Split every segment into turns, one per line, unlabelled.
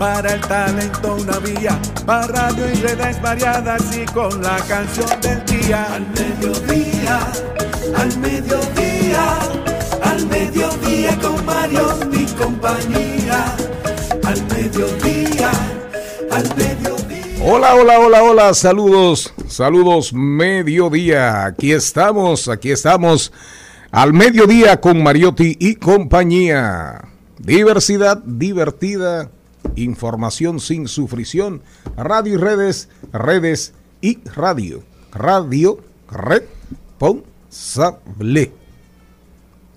para el talento una vía, para radio y redes variadas y con la canción del día. Al mediodía, al mediodía, al mediodía con Mario y compañía. Al mediodía, al mediodía.
Hola, hola, hola, hola, saludos, saludos, mediodía. Aquí estamos, aquí estamos al mediodía con Mariotti y compañía. Diversidad divertida, información sin sufrición, radio y redes, redes y radio. Radio responsable.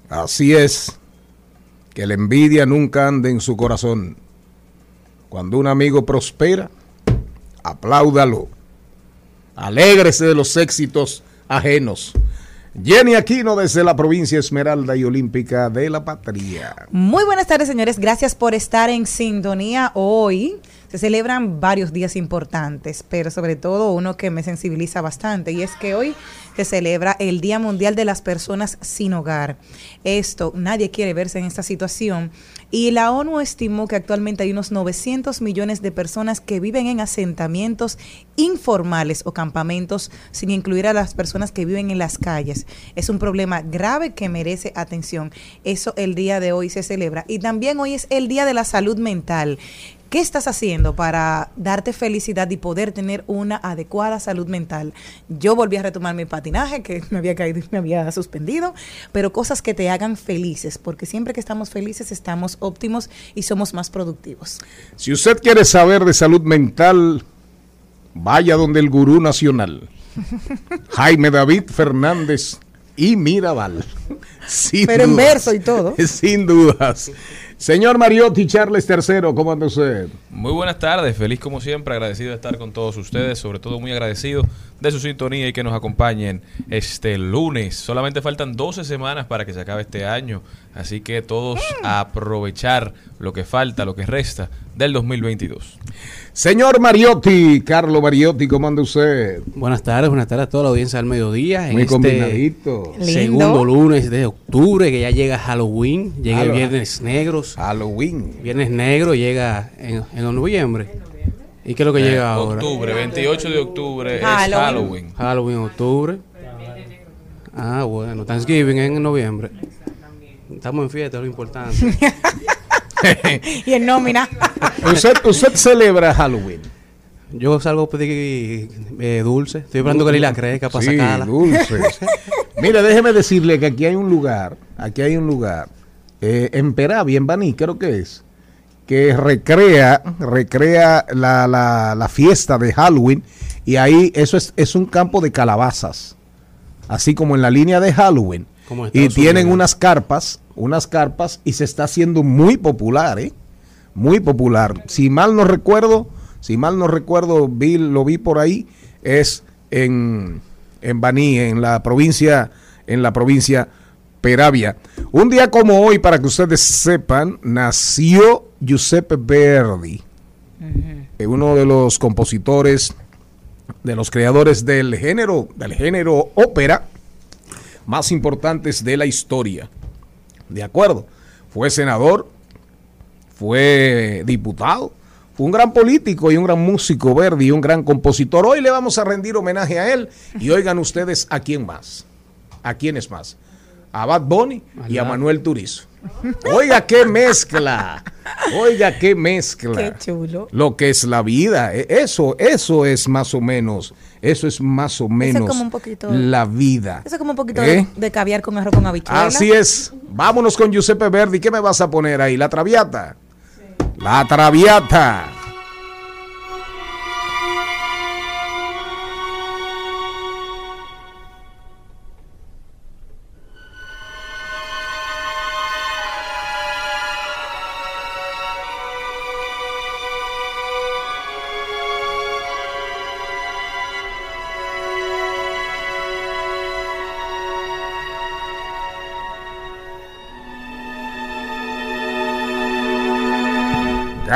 Así es, que la envidia nunca ande en su corazón. Cuando un amigo prospera, apláudalo. Alégrese de los éxitos ajenos. Jenny Aquino desde la provincia Esmeralda y Olímpica de la Patria.
Muy buenas tardes, señores. Gracias por estar en sintonía hoy. Se celebran varios días importantes, pero sobre todo uno que me sensibiliza bastante y es que hoy se celebra el Día Mundial de las Personas sin Hogar. Esto, nadie quiere verse en esta situación y la ONU estimó que actualmente hay unos 900 millones de personas que viven en asentamientos informales o campamentos, sin incluir a las personas que viven en las calles. Es un problema grave que merece atención. Eso el día de hoy se celebra. Y también hoy es el Día de la Salud Mental. ¿Qué estás haciendo para darte felicidad y poder tener una adecuada salud mental? Yo volví a retomar mi patinaje, que me había caído y me había suspendido, pero cosas que te hagan felices, porque siempre que estamos felices estamos óptimos y somos más productivos.
Si usted quiere saber de salud mental, vaya donde el gurú nacional, Jaime David Fernández y Mirabal. Sin
Pero en verso y todo.
Sin dudas. Señor Mariotti Charles III, ¿cómo anda usted?
Muy buenas tardes, feliz como siempre, agradecido de estar con todos ustedes, sobre todo muy agradecido de su sintonía y que nos acompañen este lunes. Solamente faltan 12 semanas para que se acabe este año, así que todos a aprovechar lo que falta, lo que resta del 2022.
Señor Mariotti, Carlo Mariotti, ¿cómo anda usted?
Buenas tardes, buenas tardes a toda la audiencia del mediodía.
Muy
este
combinadito.
Lindo.
segundo lunes de octubre, que ya llega Halloween, llega el Viernes Negros.
Halloween.
Viernes Negro llega en, en noviembre. ¿Y qué es lo que
Eh,
llega ahora?
Octubre, 28 de octubre es
Halloween.
Halloween.
Halloween, octubre. Ah, bueno, Thanksgiving en noviembre. Estamos en fiesta, es lo importante.
Y en nómina.
¿Usted, usted celebra Halloween?
Yo salgo a pedir eh, dulce. Estoy esperando que Lila crezca para
Sí,
sacarla.
dulces. Mire, déjeme decirle que aquí hay un lugar, aquí hay un lugar, eh, en Peravia, en Baní, creo que es, que recrea, recrea la, la, la fiesta de Halloween y ahí eso es, es un campo de calabazas, así como en la línea de Halloween. Y tienen
Unidos.
unas carpas, unas carpas y se está haciendo muy popular, ¿eh? Muy popular. Si mal no recuerdo, si mal no recuerdo, vi, lo vi por ahí, es en, en Baní, en la provincia, en la provincia Peravia. Un día como hoy, para que ustedes sepan, nació Giuseppe Verdi, eh, uno de los compositores, de los creadores del género, del género ópera más importantes de la historia. ¿De acuerdo? Fue senador, fue diputado, fue un gran político y un gran músico Verdi y un gran compositor. Hoy le vamos a rendir homenaje a él y oigan ustedes a quién más. ¿A quiénes más? a Bad Bunny y a. Manuel Turizo. Oiga, qué mezcla. Oiga, qué mezcla.
Qué chulo.
Lo que es la vida. E- Eso, eso es más o menos, eso es más o menos
como un poquito-
la vida.
Eso es como un poquito
¿Eh?
de, de caviar con arroz con habichuela.
Así es. Vámonos con Giuseppe Verdi. ¿Qué me vas a poner ahí? ¿La traviata? La traviata.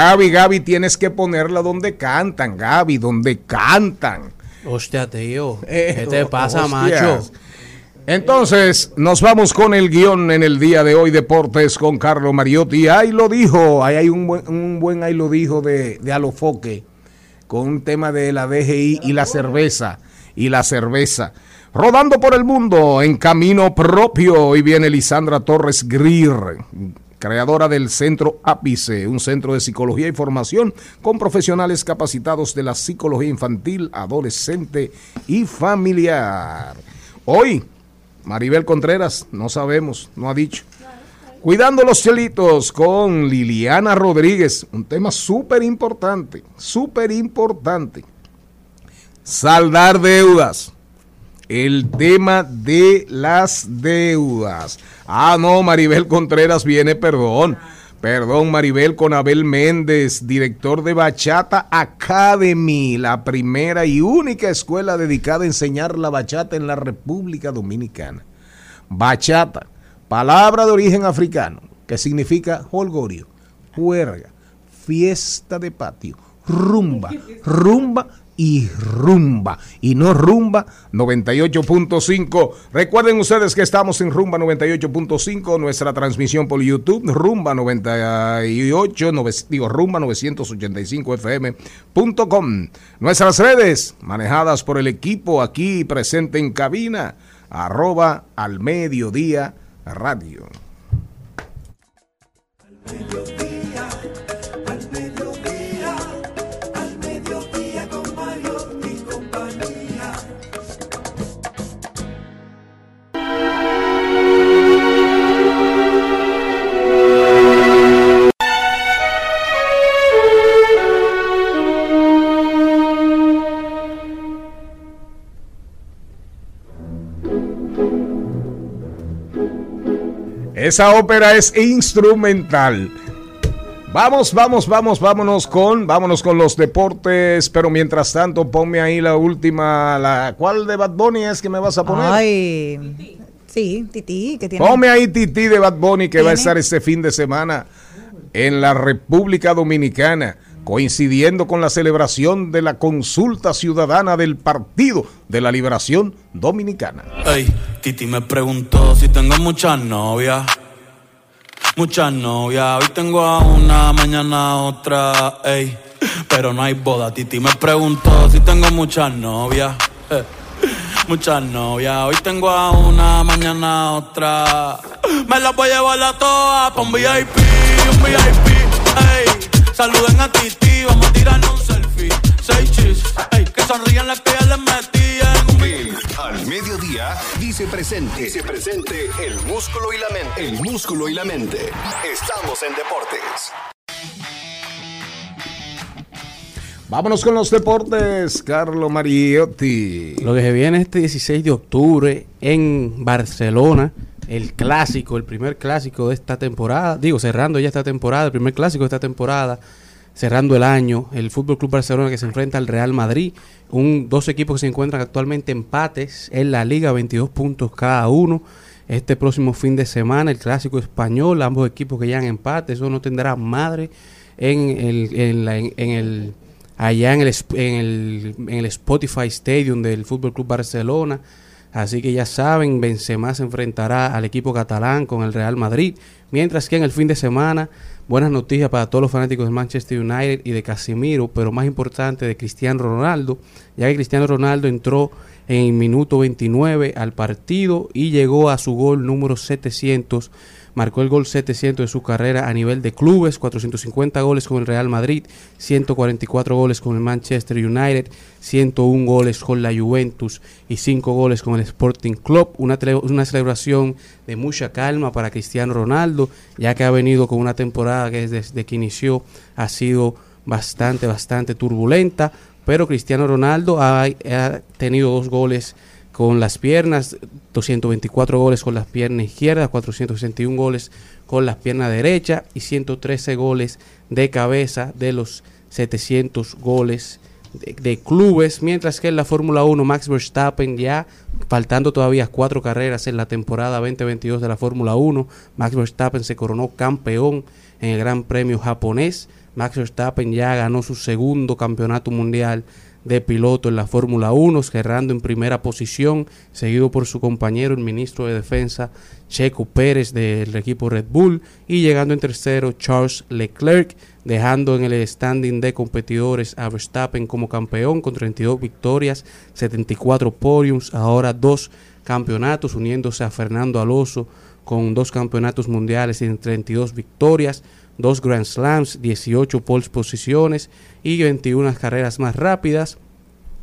Gaby, Gaby, tienes que ponerla donde cantan, Gaby, donde cantan.
Hostia, tío.
Eh,
¿Qué te pasa,
hostias.
macho?
Entonces, nos vamos con el guion en el día de hoy, Deportes con Carlos Mariotti. Ahí lo dijo, ahí hay un buen, un buen ahí lo dijo de, de Alofoque, con un tema de la DGI y la cerveza, y la cerveza. Rodando por el mundo en camino propio, hoy viene Lisandra Torres Greer, creadora del Centro Ápice, un centro de psicología y formación con profesionales capacitados de la psicología infantil, adolescente y familiar. Hoy, Maribel Contreras, no sabemos, no ha dicho. Cuidando los chelitos con Liliana Rodríguez, un tema súper importante, súper importante. Saldar deudas. El tema de las deudas. Ah, no, Maribel Contreras viene, perdón. Perdón, Maribel, con Abel Méndez, director de Bachata Academy, la primera y única escuela dedicada a enseñar la bachata en la República Dominicana. Bachata, palabra de origen africano, que significa holgorio, juerga, fiesta de patio, rumba, rumba y rumba. Y no rumba 98.5. Recuerden ustedes que estamos en rumba 98.5, nuestra transmisión por YouTube, rumba 98, nove- digo rumba 985 fm.com. Nuestras redes manejadas por el equipo aquí presente en cabina, arroba al mediodía radio. Esa ópera es instrumental. Vamos, vamos, vamos, vámonos con, vámonos con los deportes, pero mientras tanto ponme ahí la última, la ¿cuál de Bad Bunny es que me vas a poner?
Ay, sí, Titi, que tiene.
Ponme ahí Titi de Bad Bunny que va a estar este fin de semana en la República Dominicana, coincidiendo con la celebración de la consulta ciudadana del Partido de la Liberación Dominicana.
Ey, Titi me preguntó si tengo muchas novias. Muchas novias. Hoy tengo a una, mañana a otra. Pero no hay boda. Titi me preguntó si tengo muchas novias. Eh, Muchas novias. Hoy tengo a una, mañana a otra. Me las voy a llevar a todas pa' un VIP, un VIP. Ey, saluden a Titi, vamos a tirarnos un selfie. Seis chis, ey, que sonrían las que ya les metí en un
El al mediodía dice presente. Dice presente el músculo y la mente. El músculo y la mente. Estamos en deportes.
Vámonos con los deportes, Carlo Mariotti.
Lo que se viene este 16 de octubre en Barcelona, el clásico, el primer clásico de esta temporada, digo, cerrando ya esta temporada, el primer clásico de esta temporada, cerrando el año, el Fútbol Club Barcelona que se enfrenta al Real Madrid, un dos equipos que se encuentran actualmente empates en la liga, 22 puntos cada uno. Este próximo fin de semana, el clásico español, ambos equipos que llegan empate, eso no tendrá madre en el, en la- en- el allá en el, en el, en el Spotify Stadium del Fútbol Club Barcelona. Así que ya saben, Benzema se enfrentará al equipo catalán con el Real Madrid. Mientras que en el fin de semana, buenas noticias para todos los fanáticos del Manchester United y de Casemiro, pero más importante de Cristiano Ronaldo, ya que Cristiano Ronaldo entró en el minuto 29 al partido y llegó a su gol número 700 marcó el gol 700 de su carrera a nivel de clubes, 450 goles con el Real Madrid, 144 goles con el Manchester United, 101 goles con la Juventus y 5 goles con el Sporting Club. Una, una celebración de mucha calma para Cristiano Ronaldo, ya que ha venido con una temporada que desde que inició ha sido bastante, bastante turbulenta. Pero Cristiano Ronaldo ha tenido dos goles con las piernas, 224 goles con las piernas izquierdas, 461 goles con las piernas derechas y 113 goles de cabeza de los 700 goles de, de clubes, mientras que en la Fórmula 1 Max Verstappen ya faltando todavía cuatro carreras en la temporada 2022 de la Fórmula 1, Max Verstappen se coronó campeón en el Gran Premio japonés. Max Verstappen ya ganó su segundo campeonato mundial de piloto en la Fórmula 1, cerrando en primera posición, seguido por su compañero, el ministro de Defensa, Checo Pérez del equipo Red Bull, y llegando en tercero, Charles Leclerc, dejando en el standing de competidores a Verstappen como campeón con 32 victorias, 74 podiums, ahora dos campeonatos, uniéndose a Fernando Alonso con dos campeonatos mundiales y 32 victorias, dos Grand Slams, 18 pole posiciones y 21 carreras más rápidas.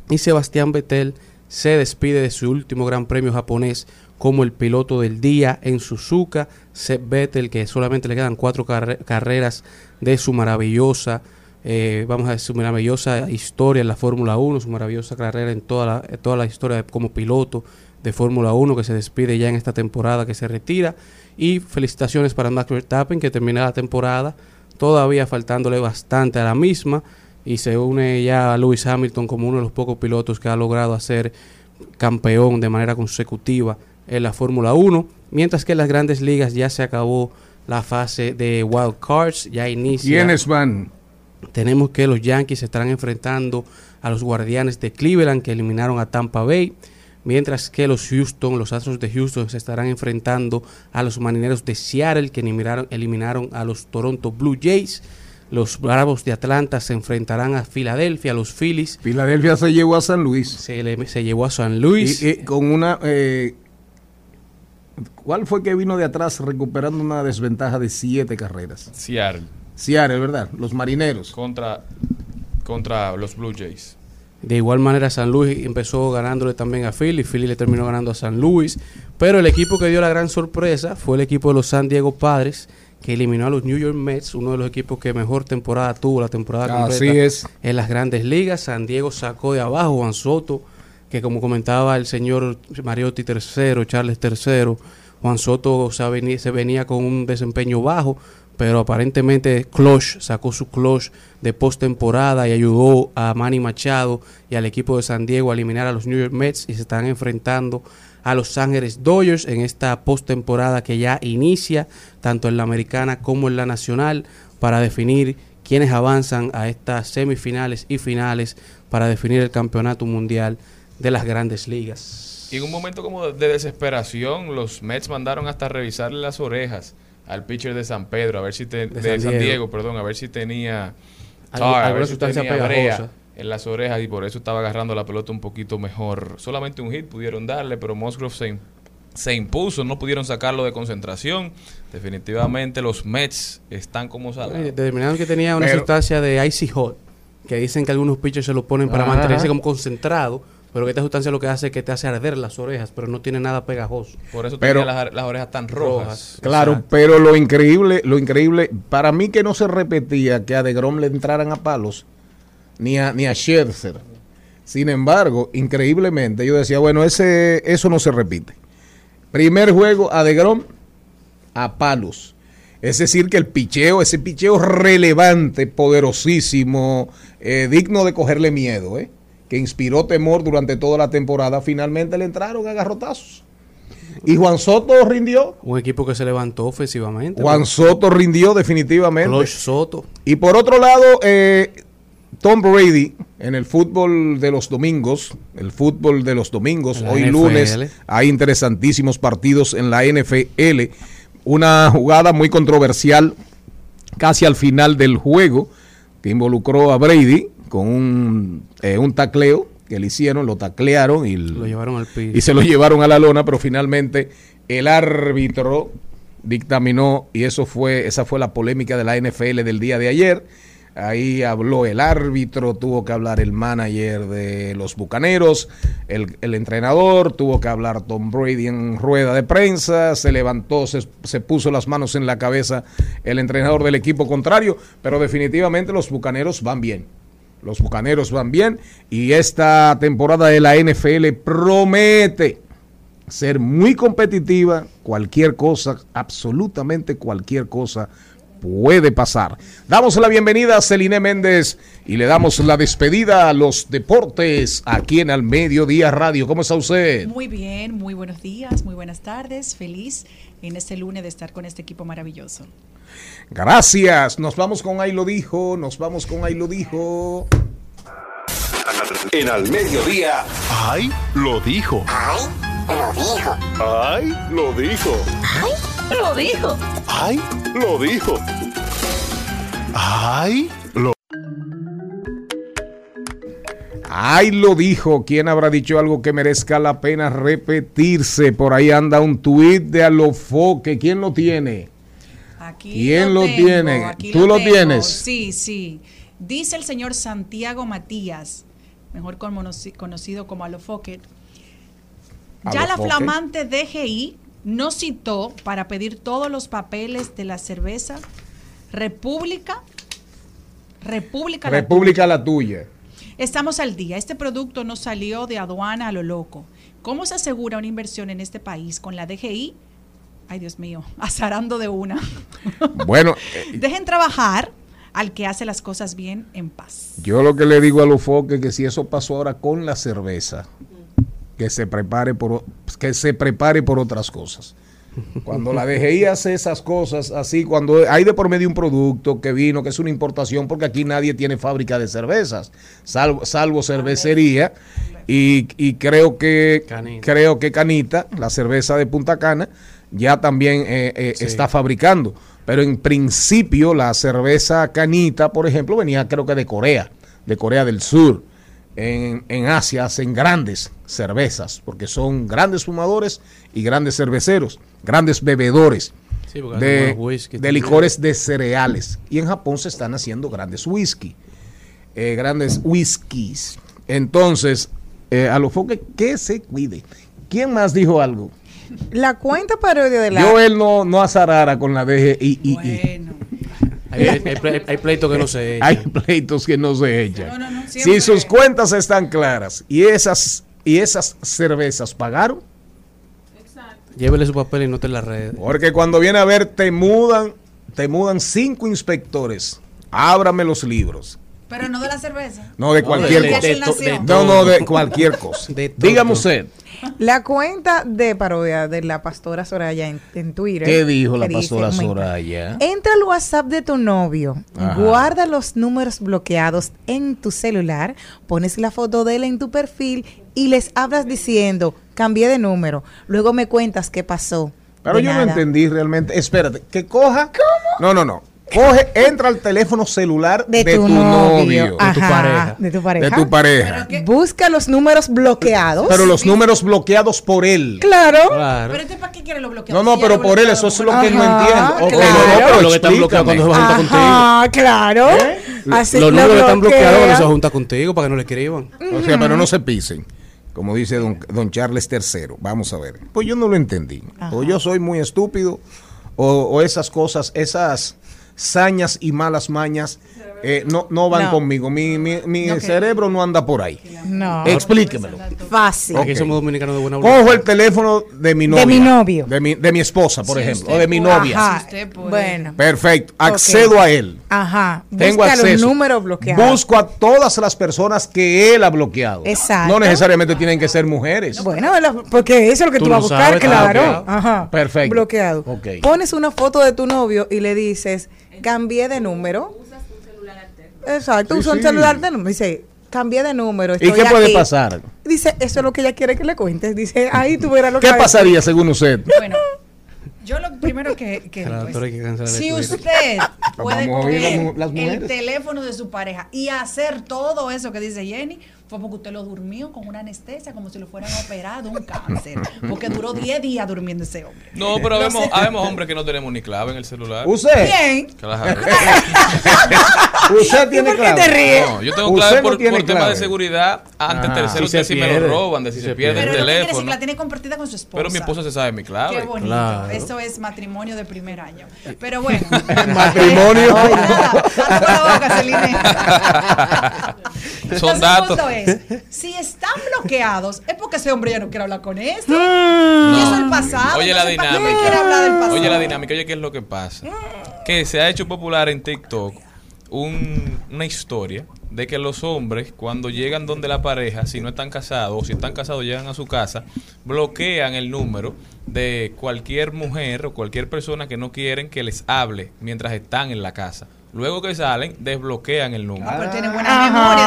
Y Sebastián Vettel se despide de su último Gran Premio japonés como el piloto del día en Suzuka. Seb Vettel, que solamente le quedan cuatro carre- carreras de su maravillosa, eh, vamos a decir, maravillosa historia en la Fórmula 1, su maravillosa carrera en toda la, en toda la historia como piloto de Fórmula 1 que se despide ya en esta temporada que se retira. Y felicitaciones para Max Verstappen que termina la temporada, todavía faltándole bastante a la misma. Y se une ya a Lewis Hamilton como uno de los pocos pilotos que ha logrado hacer campeón de manera consecutiva en la Fórmula 1. Mientras que en las grandes ligas ya se acabó la fase de Wild Cards, ya inicia.
¿Quiénes van?
Tenemos que los Yankees se estarán enfrentando a los Guardianes de Cleveland que eliminaron a Tampa Bay, mientras que los Houston, los Astros de Houston se estarán enfrentando a los Marineros de Seattle que eliminaron, eliminaron a los Toronto Blue Jays. Los Bravos de Atlanta se enfrentarán a Filadelfia, a los Phillies.
Filadelfia se llevó a San Luis.
Se, le- se llevó a San Luis.
Y, y con una... eh, ¿Cuál fue que vino de atrás recuperando una desventaja de siete carreras?
Seattle
Seattle, ¿verdad? Los marineros.
contra, contra los Blue Jays.
De igual manera, San Luis empezó ganándole también a Philly. Philly le terminó ganando a San Luis. Pero el equipo que dio la gran sorpresa fue el equipo de los San Diego Padres, que eliminó a los New York Mets, uno de los equipos que mejor temporada tuvo la temporada completa
Así es.
en las grandes ligas. San Diego sacó de abajo a Juan Soto, que como comentaba el señor Mariotti III, Charles III, Juan Soto se venía, se venía con un desempeño bajo, pero aparentemente Clutch sacó su clutch de postemporada y ayudó a Manny Machado y al equipo de San Diego a eliminar a los New York Mets y se están enfrentando a Los Ángeles Dodgers en esta postemporada que ya inicia tanto en la americana como en la nacional para definir quiénes avanzan a estas semifinales y finales para definir el campeonato mundial de las grandes ligas.
Y en un momento como de desesperación, los Mets mandaron hasta revisarle las orejas al pitcher de San Pedro, a ver si te- de,
San
San,
Diego.
Diego. perdón, a ver si tenía tar,
alguna
ver si
sustancia
tenía
pegajosa.
en las orejas y por eso estaba agarrando la pelota un poquito mejor. Solamente un hit pudieron darle, pero Musgrove se, se impuso, no pudieron sacarlo de concentración. Definitivamente los Mets están como salados.
Determinaron que tenía una
Pero-
sustancia de icy hot, que dicen que algunos pitchers se lo ponen para
Ajá.
mantenerse como concentrado, pero que esta sustancia lo que hace es que te hace arder las orejas, pero no tiene nada pegajoso.
Por eso
Pero-
tenía las, las orejas tan rojas.
Claro,
Exacto.
pero lo increíble, lo increíble, para mí que no se repetía que a DeGrom le entraran a palos, ni a, ni a Scherzer. Sin embargo, increíblemente, yo decía, bueno, ese, eso no se repite. Primer juego a DeGrom a palos. Es decir, que el picheo, ese picheo relevante, poderosísimo, eh, digno de cogerle miedo, ¿eh? Que inspiró temor durante toda la temporada, finalmente le entraron a garrotazos. Y Juan Soto rindió.
Un equipo que se levantó ofensivamente.
Juan Soto rindió definitivamente.
Soto.
Y por otro lado, eh, Tom Brady en el fútbol de los domingos, el fútbol de los domingos,
La
hoy
NFL.
lunes hay interesantísimos partidos en la NFL. Una jugada muy controversial casi al final del juego que involucró a Brady con un, eh, un tacleo que le hicieron, lo taclearon y
Lo llevaron al piso.
y se lo llevaron a la lona, pero finalmente el árbitro dictaminó y eso fue esa fue la polémica de la NFL del día de ayer. Ahí habló el árbitro, tuvo que hablar el manager de los Bucaneros, el, el entrenador, tuvo que hablar Tom Brady en rueda de prensa, se levantó, se, se puso las manos en la cabeza el entrenador del equipo contrario, pero definitivamente los Bucaneros van bien. Los Bucaneros van bien y esta temporada de la NFL promete ser muy competitiva, cualquier cosa, absolutamente cualquier cosa puede pasar. Damos la bienvenida a Celine Méndez y le damos la despedida a los deportes aquí en Al Mediodía Radio. ¿Cómo está usted?
Muy bien, muy buenos días, muy buenas tardes. Feliz en este lunes de estar con este equipo maravilloso.
Gracias. Nos vamos con Ahí lo dijo, nos vamos con Ahí lo dijo.
En Al Mediodía.
¡Ay! Lo dijo.
¡Ay, lo dijo!
Lo dijo.
¡Ay! Lo dijo. ¡Ay! Lo
Ahí lo dijo. ¿Quién habrá dicho algo que merezca la pena repetirse? Por ahí anda un tuit de Alofoque. ¿Quién lo tiene?
Aquí
¿Quién lo
tengo,
tiene?
aquí
¿Tú lo tienes?
Sí, sí. Dice el señor Santiago Matías, mejor conoci- conocido como Alofoque. Ya la flamante DGI no citó para pedir todos los papeles de la cerveza República. República. La
República la tuya.
Estamos al día. Este producto no salió de aduana a lo loco. ¿Cómo se asegura una inversión en este país con la DGI? Ay, Dios mío, azarando de una.
Bueno, eh,
Dejen trabajar al que hace las cosas bien en paz.
yo lo que le digo a Alofoque es que si eso pasó ahora con la cerveza, que se prepare por, que se prepare por otras cosas. Cuando la DGI hace esas cosas así, cuando hay de por medio un producto que vino, que es una importación, porque aquí nadie tiene fábrica de cervezas, salvo, salvo cervecería, y, y creo que
Canita.
creo que Canita, la cerveza de Punta Cana, ya también eh, eh,
Sí.
está fabricando. Pero en principio la cerveza Canita, por ejemplo, venía creo que de Corea, de Corea del Sur. En, en Asia hacen grandes cervezas, porque son grandes fumadores y grandes cerveceros, grandes bebedores
Sí,
de,
whisky
de licores de cereales. Y en Japón se están haciendo grandes whisky, eh, grandes whiskies. Entonces, eh, a lo foque que se cuide. ¿Quién más dijo algo?
La cuenta parodia de la...
Yo él no, no azarara con la DGI.
Bueno,
Hay, hay, hay ple- hay pleitos que no se
hay
echan.
pleitos que no se echan.
No, no, no,
si sus cuentas están claras y esas, y esas cervezas pagaron,
Llévele su papel y no te la red.
porque cuando viene a ver te mudan, te mudan cinco inspectores. Ábrame los libros.
Pero no de la cerveza.
No, de
No,
cualquier
de-
cosa.
de- de-
No, no, de cualquier cosa. Dígame usted.
La cuenta de parodia de la pastora Soraya en, en Twitter.
¿Qué dijo la
dice,
pastora
mira,
Soraya?
Entra al WhatsApp de tu novio,
Ajá.
guarda los números bloqueados en tu celular, pones la foto de él en tu perfil y les hablas diciendo, cambié de número. Luego me cuentas qué pasó.
Pero
De
yo no entendí realmente. Espérate, que coja. No, no, no. Coge, entra al teléfono celular de,
De,
tu,
tu,
novio.
novio. Ajá,
pareja.
De tu pareja.
De tu pareja.
Busca los números bloqueados.
Pero los números bloqueados por él.
Claro.
Claro.
Pero este para qué quiere lo bloqueado.
No, no,
Si
pero por él, eso es
¿por
lo que no
claro.
no, pero
lo que está bloqueado cuando se va a juntar contigo.
Ajá, claro. Así
Los
lo
números que están bloqueados cuando se va a juntar contigo para que no le escriban.
O sea, pero no se pisen. Como dice don, don Charles III. Vamos a ver. Pues yo no lo entendí. O yo soy muy estúpido, o, o esas cosas, esas sañas y malas mañas eh, no, no van
No.
conmigo. Mi, mi, cerebro no anda por ahí.
No.
Explíquemelo.
Fácil.
Aquí
Ok.
somos dominicanos de buena voluntad.
Cojo el teléfono de mi novia.
mi novio.
De mi, de mi esposa, por ejemplo.
usted
O de mi
puede.
novia.
Ajá.
Si usted puede.
Bueno.
Perfecto. Accedo a él.
Ajá.
Tengo
Busca
acceso.
los números bloqueados.
Busco a todas las personas que él ha bloqueado.
Exacto.
No necesariamente tienen que ser mujeres.
Bueno, porque eso es lo que
Tú
tú, vas a buscar,
sabes,
claro.
bloqueado.
Ajá.
Perfecto.
Bloqueado.
Ok.
Pones una foto de tu novio y le dices, cambié de número. Exacto,
Sí,
usa un
sí.
celular de número. Dice, cambié de número.
¿Y qué puede
aquí".
pasar?
Dice, eso es lo que ella quiere que le cuentes. Dice, ahí tú verás lo
¿Qué
que decir".
pasaría según usted?
Bueno, yo lo primero que... que pues,
que
si usted puede
las
coger
las
el teléfono de su pareja y hacer todo eso que dice Jenny, fue porque usted lo durmió con una anestesia como si lo fueran operado un cáncer. Porque duró 10 días durmiendo ese hombre.
No, pero
Lo
habemos, hombres que no tenemos ni clave en el celular.
¿Usted?
Bien.
Claro.
¿Usted tiene
¿Por qué te
clave?
ríes?
No, yo tengo clave
no
por, por tema de
clave.
seguridad. Antes
Ah.
tercero,
Si
si me lo roban, de si se
se
pierde
Pero
el
decir
teléfono.
que la tiene compartida con su esposa.
Pero mi esposa se sabe mi clave.
Qué bonito.
Claro.
Eso es matrimonio de primer año. Pero bueno.
Matrimonio.
Ay, nada, dale con la boca, Celine.
Son datos.
Es, si están bloqueados, es porque ese hombre ya no quiere hablar con eso.
Mm.
Y eso es el pasado.
Oye la
¿para qué
dinámica.
quiere hablar del pasado?
Oye la dinámica, oye qué es lo que pasa. Que se ha hecho popular en TikTok un- una historia de que los hombres cuando llegan donde la pareja, si no están casados o si están casados llegan a su casa, bloquean el número de cualquier mujer o cualquier persona que no quieren que les hable mientras están en la casa. Luego que salen, desbloquean el número.
Ah, pero tiene buena memoria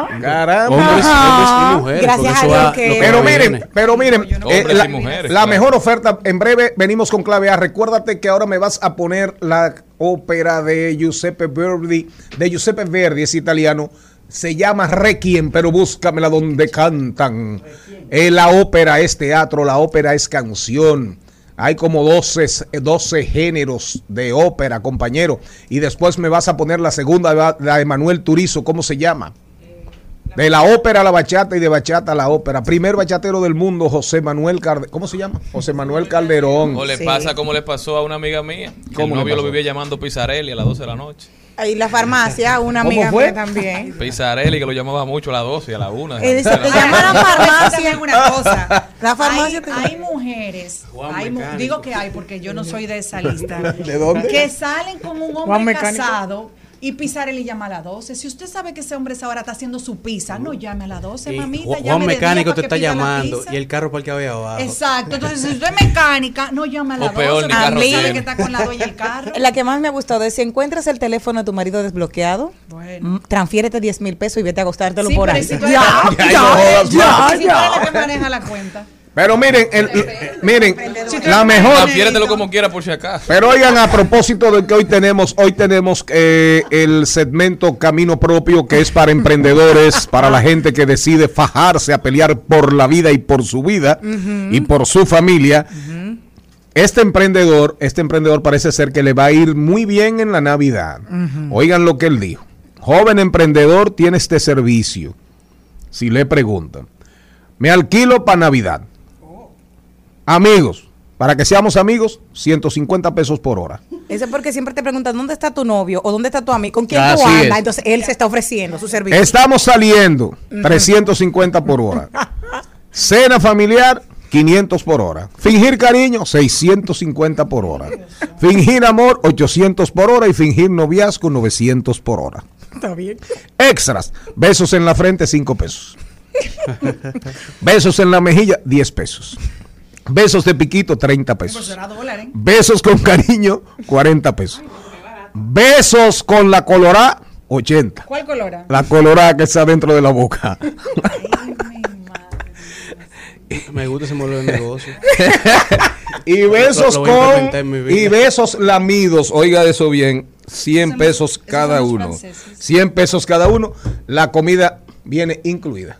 esos tipos.
Caramba.
Hombres, hombres y mujeres.
Gracias
porque
a
eso
Dios
va-
que-
lo
Pero miren, pero miren,
no
eh,
Hombres
la,
y mujeres,
la
claro.
mejor oferta, en breve venimos con clave A. Recuérdate que ahora me vas a poner la ópera de Giuseppe Verdi, de Giuseppe Verdi, es italiano. Se llama Requiem, pero búscamela donde cantan. Eh, la ópera es teatro, la ópera es canción. Hay como 12, eh, 12 géneros de ópera, compañero. Y después me vas a poner la segunda, la de Manuel Turizo, ¿cómo se llama? De la ópera a la bachata y de bachata a la ópera. Primer bachatero del mundo, José Manuel Calderón. ¿Cómo se llama? José Manuel Calderón.
O le
Sí.
pasa como le pasó a una amiga mía, que el
¿Cómo le
novio lo vivía llamando Pizarelli a las 12 de la noche.
Ahí la farmacia, una
¿Cómo
amiga
fue?
mía también.
Pizarelli que lo llamaba mucho a las 12 y a la 1.
Eh, dice, te llama a la farmacia.
Una cosa.
La farmacia
hay,
te-
hay mujeres, hay mu- digo que hay porque yo no soy de esa lista.
¿De dónde?
Que salen con un hombre casado y Pizarelli llama a las 12. Si usted sabe que ese hombre esa hora está haciendo su pizza, no llame a las 12,
Y
mamita.
Juan
día
Mecánico
para
te
que
está llamando y el carro parqueado ahí abajo.
Exacto, entonces si usted es mecánica, no llame a las
O peor,
12.
ni
porque
carro
usted
tiene.
sabe que está con la dueña del carro.
La que más me ha gustado es si encuentras el teléfono de tu marido desbloqueado,
Bueno.
mm, transfiérete 10 mil pesos y vete a acostártelo
Sí,
por ahí.
si
Ya,
Ya,
ya, ya,
más.
Y si tú eres la que maneja la cuenta.
Pero miren, el- miren, la mejor.
Transfiéretelo como quiera por si acaso.
Pero oigan, a propósito de que hoy tenemos, hoy tenemos eh, el segmento Camino Propio, que es para emprendedores, para la gente que decide fajarse a pelear por la vida y por su vida y por su familia. Este emprendedor, este emprendedor parece ser que le va a ir muy bien en la Navidad. Oigan lo que él dijo. Joven emprendedor tiene este servicio. Si le preguntan, me alquilo para Navidad. Amigos, para que seamos amigos, 150 pesos por hora.
Eso es porque siempre te preguntan dónde está tu novio o dónde está tu amigo, con quién
Así
tú andas.
es.
Entonces él se está ofreciendo su servicio.
Estamos saliendo 350 por hora. Cena familiar 500 por hora. Fingir cariño 650 por hora. Fingir amor 800 por hora y fingir noviazgo 900 por hora.
Está bien.
Extras. Besos en la frente 5 pesos. Besos en la mejilla 10 pesos. Besos de piquito 30
Pues
pesos.
dólar, ¿eh?
Besos con cariño 40 pesos. Besos con la colorá 80.
¿Cuál colora?
La colorada que está dentro de la boca.
Me gusta ese modelo de negocio.
y besos con y besos lamidos, oiga eso bien, 100
Esos
pesos cada uno.
franceses.
100 pesos cada uno, la comida viene incluida.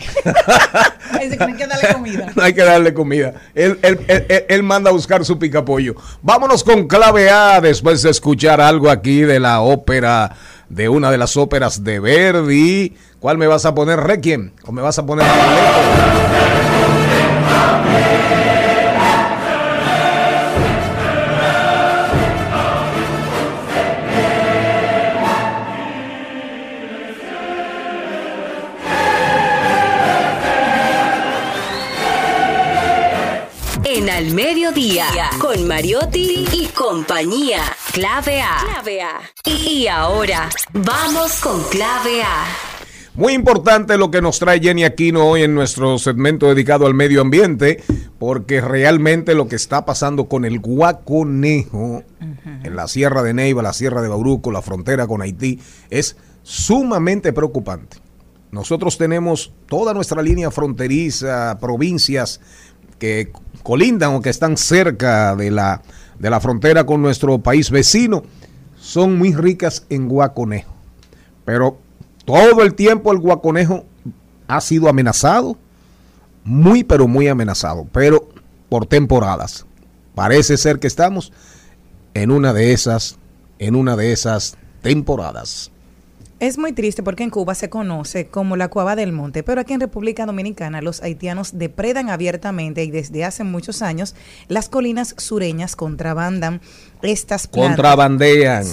No hay que darle comida.
No hay que darle comida. Él- él- él manda a buscar su picapollo. Vámonos con clave A después de escuchar algo aquí de la ópera, de una de las óperas de Verdi. ¿Cuál me vas a poner, Requiem? ¿O me vas a poner
Al Mediodía, con Mariotti y compañía. Clave A. Clave A. Y ahora, vamos con Clave A.
Muy importante lo que nos trae Jenny Aquino hoy en nuestro segmento dedicado al medio ambiente, porque realmente lo que está pasando con el guaconejo en la Sierra de Neiva, la Sierra de Bauruco, la frontera con Haití, es sumamente preocupante. Nosotros tenemos toda nuestra línea fronteriza, provincias que colindan o que están cerca de la, de la frontera con nuestro país vecino, son muy ricas en guaconejo. Pero todo el tiempo el guaconejo ha sido amenazado, muy pero muy amenazado, pero por temporadas. Parece ser que estamos en una de esas, en una de esas temporadas.
Es muy triste porque en Cuba se conoce como la Cuava del Monte, pero aquí en República Dominicana los haitianos depredan abiertamente y desde hace muchos años las colinas sureñas contrabandan estas plantas.
Contrabandean.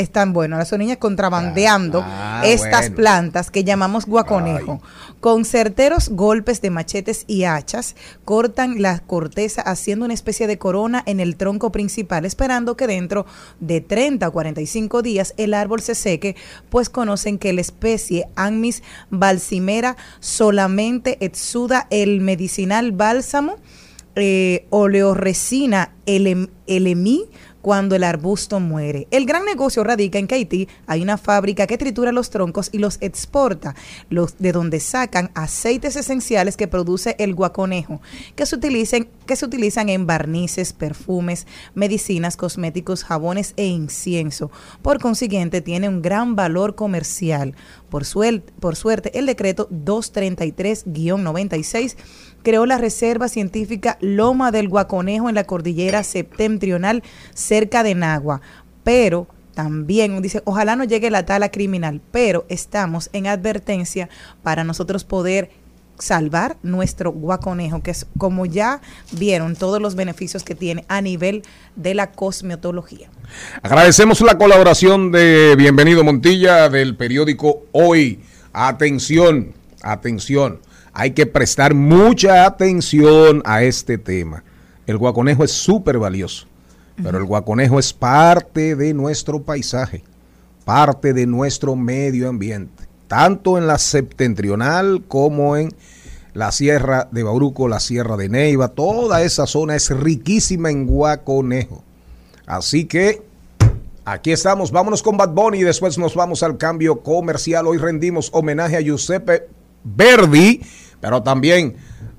Están, bueno, las niñas contrabandeando
Ah,
estas
bueno.
plantas que llamamos guaconejo. Con certeros golpes de machetes y hachas, cortan la corteza haciendo una especie de corona en el tronco principal, esperando que dentro de 30 o 45 días el árbol se seque, pues conocen que la especie Anmis balsimera solamente exuda el medicinal bálsamo eh, oleoresina elem- elemí cuando el arbusto muere. El gran negocio radica en que Haití hay una fábrica que tritura los troncos y los exporta, los de donde sacan aceites esenciales que produce el guaconejo, que se utilizan, que se utilizan en barnices, perfumes, medicinas, cosméticos, jabones e incienso. Por consiguiente, tiene un gran valor comercial. Por, suel- por suerte, el decreto 233-96 creó la Reserva Científica Loma del Guaconejo en la cordillera septentrional cerca de Nagua. Pero también dice, ojalá no llegue la tala criminal, pero estamos en advertencia para nosotros poder salvar nuestro guaconejo, que es como ya vieron todos los beneficios que tiene a nivel de la cosmetología.
Agradecemos la colaboración de Bienvenido Montilla del periódico Hoy. Atención, atención. Hay que prestar mucha atención a este tema. El guaconejo es súper valioso, pero el guaconejo es parte de nuestro paisaje, parte de nuestro medio ambiente, tanto en la septentrional como en la sierra de Bauruco, la sierra de Neiva. Toda esa zona es riquísima en guaconejo. Así que aquí estamos, vámonos con Bad Bunny y después nos vamos al cambio comercial. Hoy rendimos homenaje a Giuseppe Verdi, pero también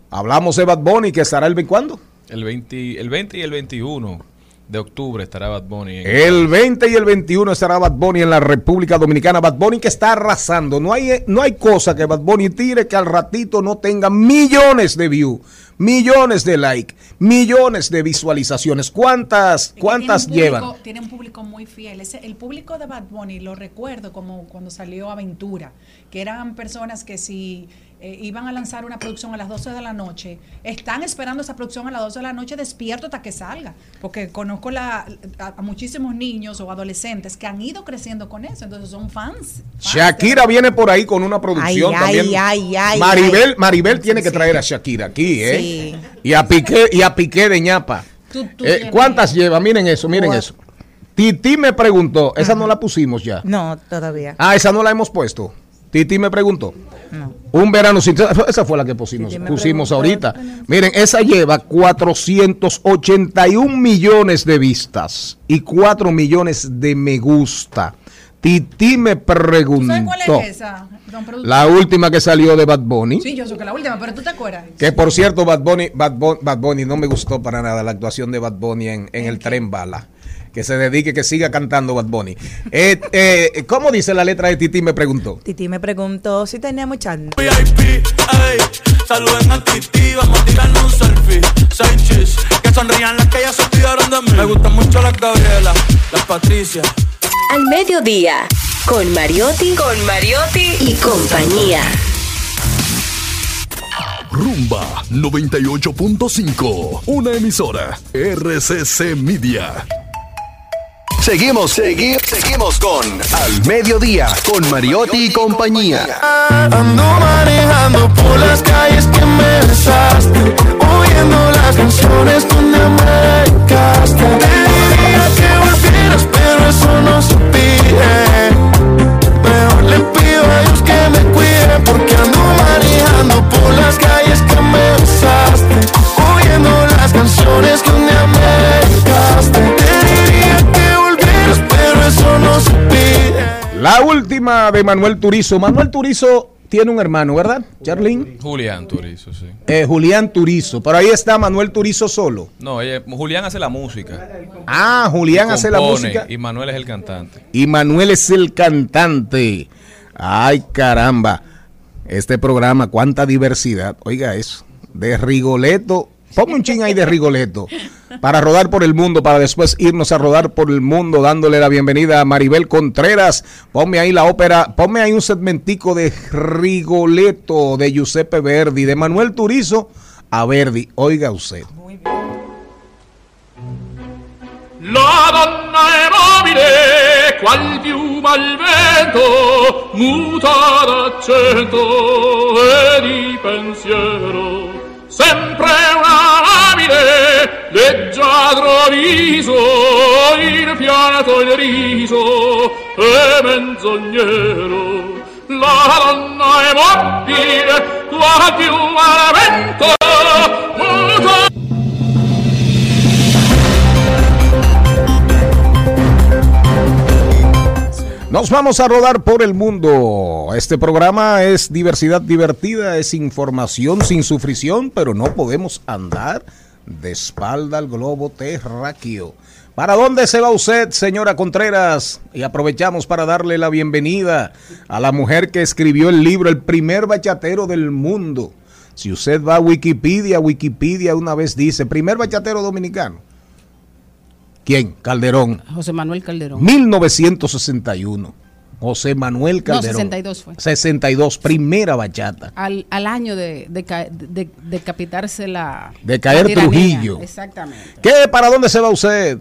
hablamos de Bad Bunny que estará el ¿cuándo?
El 20, el 20 y el 21 de octubre estará Bad Bunny. en-
El 20 y el 21 estará Bad Bunny en la República Dominicana. Bad Bunny que está arrasando. No hay, no hay cosa que Bad Bunny tire que al ratito no tenga millones de views, millones de likes, millones de visualizaciones. ¿Cuántas, cuántas
tiene
llevan?
público- Tiene un público muy fiel. Ese- el público de Bad Bunny lo recuerdo como cuando salió Aventura, que eran personas que si eh, iban a lanzar una producción a las 12 de la noche, están esperando esa producción a las 12 de la noche despierto hasta que salga. Porque conozco la, a, a muchísimos niños o adolescentes que han ido creciendo con eso, entonces son fans. fans de-
Shakira viene por ahí con una producción
Ay,
también.
ay, ay, ay,
Maribel,
ay.
Maribel tiene que traer a Shakira aquí, ¿eh?
Sí.
Y a Piqué, y a Piqué de ñapa.
Tú- tú
Eh, ¿Cuántas lleva? Miren eso, miren eso. Titi me preguntó, esa no la pusimos ya.
No, todavía.
Ah, esa no la hemos puesto. Titi me preguntó.
No.
Un verano sin... Esa fue la que pusimos, pusimos ahorita. Miren, esa lleva 481 millones de vistas y 4 millones de me gusta. Titi me
¿Tú ¿Sabes
preguntó.
cuál es esa?
La última que salió de Bad Bunny.
Sí, yo sé que la última, pero tú te acuerdas.
Que por cierto, Bad Bunny, Bad, Bunny, Bad Bunny no me gustó para nada la actuación de Bad Bunny en, en el tren bala. Que se dedique, que siga cantando Bad Bunny. Eh, eh, ¿Cómo dice la letra de Titi? Me preguntó.
Titi me preguntó si teníamos chance.
VIP, ey, saluden a Titi, vamos a tirarnos un selfie. Sonrían las que ya se olvidaron de mí. Me gustan mucho las Gabriela, las Patricia.
Al mediodía, con Mariotti, con Mariotti y compañía.
Rumba 98.5. Una emisora. RCC Media.
Seguimos, seguimos, seguimos con Al Mediodía, con Mariotti y compañía.
Ando manejando por las calles que me besaste Oyendo las canciones donde me dedicaste Te diría que volvieras pero eso no se pide Mejor le pido a Dios que me cuide Porque ando manejando por las calles que me besaste Oyendo las canciones que un día me dedicaste
La última de Manuel Turizo. Manuel Turizo tiene un hermano, ¿verdad, Charlene?
Julián Turizo, sí.
Eh, Julián Turizo. Pero ahí está Manuel Turizo solo.
No, ella- Julián hace la música.
Ah, Julián hace la música.
Y Manuel es el cantante.
Y Manuel es el cantante. Ay, caramba. Este programa, cuánta diversidad. Oiga eso. De Rigoleto. Ponme un ching ahí de Rigoleto. Para rodar por el mundo, para después irnos a rodar por el mundo, dándole la bienvenida a Maribel Contreras. Ponme ahí la ópera, ponme ahí un segmentico de Rigoleto, de Giuseppe Verdi, de Manuel Turizo a Verdi. Oiga usted.
La donna è mobile, qual piuma al vento, muta d'accento e di pensiero. Il riso e menzognero. La
Nos vamos a rodar por el mundo. Este programa es diversidad divertida, es información sin sufrición, pero no podemos andar de espalda al globo terráqueo. ¿Para dónde se va usted, señora Contreras? Y aprovechamos para darle la bienvenida a la mujer que escribió el libro El primer bachatero del mundo. Si usted va a Wikipedia, Wikipedia una vez dice, primer bachatero dominicano. ¿Quién? Calderón.
José Manuel Calderón.
1961. José Manuel Calderón.
62 fue.
62, primera bachata.
Al, al año de, de, ca- de- de capitarse la.
De caer
la.
Trujillo.
Exactamente.
¿Qué? ¿Para dónde se va usted?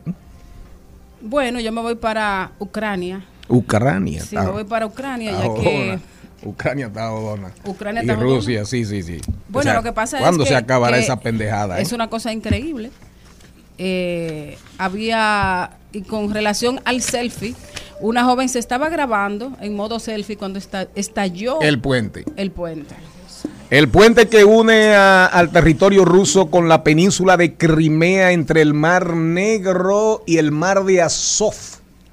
Bueno, yo me voy para Ucrania.
Ucrania.
Sí, me voy para Ucrania, ya que.
Ucrania está jodona.
Ucrania
y
está jodona.
Rusia, sí, sí, sí.
Bueno,
O sea,
lo que pasa es
¿Cuándo
que-
se acabará esa pendejada?
Es
eh?
una cosa increíble. Eh, había, y con relación al selfie, una joven se estaba grabando en modo selfie cuando esta- estalló
El puente.
el puente.
El puente que une a- al territorio ruso con la península de Crimea entre el Mar Negro y el Mar de Azov.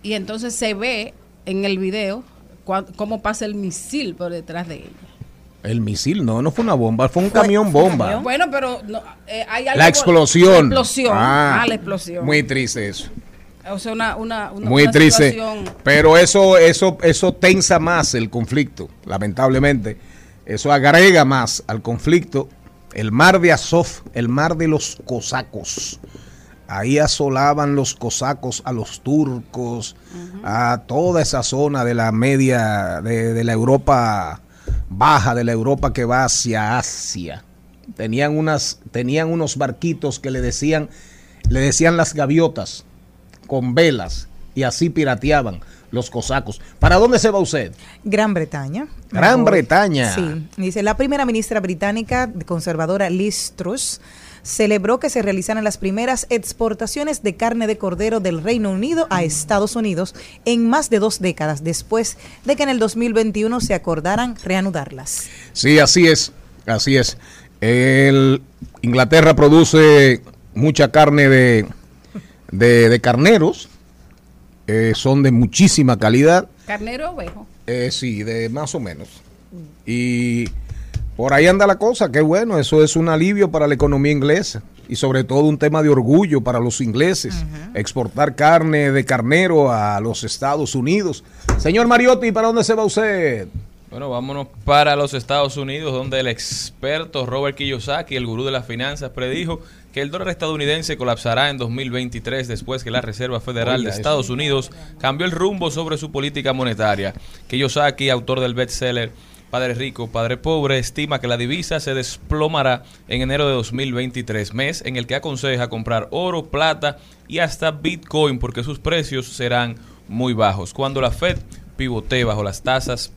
Y entonces se ve en el video cómo pasa el misil por detrás de ella.
El misil, no, no fue una bomba, fue un camión bomba.
Bueno, pero no, eh, hay algo
La explosión.
La explosión.
Ah,
Ah, la explosión.
Muy triste eso.
o sea, una, una, una-
Muy
una
triste.
situación-
Pero eso, eso, eso tensa más el conflicto, lamentablemente. Eso agrega más al conflicto. El mar de Azov, el mar de los cosacos. Ahí asolaban los cosacos a los turcos, a toda esa zona de la media, de, de la Europa baja, de la Europa que va hacia Asia. Tenían unas, tenían unos barquitos que le decían, le decían las gaviotas, con velas, y así pirateaban los cosacos. ¿Para dónde se va usted?
Gran Bretaña.
Gran. Bretaña.
Sí, dice la primera ministra británica conservadora Liz Truss celebró que se realizaran las primeras exportaciones de carne de cordero del Reino Unido a Estados Unidos en más de dos décadas después de que en el 2021 se acordaran reanudarlas.
Sí, así es, así es. El, Inglaterra produce mucha carne de, de, de carneros, eh, son de muchísima calidad,
Carnero ovejo.
eh, sí, de más o menos. Y por ahí anda la cosa, qué bueno, eso es un alivio para la economía inglesa y sobre todo un tema de orgullo para los ingleses, exportar carne de carnero a los Estados Unidos. Señor Mariotti, ¿para dónde se va usted?
Bueno, vámonos para los Estados Unidos, donde el experto Robert Kiyosaki, el gurú de las finanzas, predijo que el dólar estadounidense colapsará en 2023 después que la Reserva Federal
Oiga,
de
eso.
Estados Unidos cambió el rumbo sobre su política monetaria. Kiyosaki, autor del bestseller Padre Rico, Padre Pobre, estima que la divisa se desplomará en enero de 2023, mes en el que aconseja comprar oro, plata y hasta Bitcoin porque sus precios serán muy bajos. Cuando la Fed pivotee bajo las tasas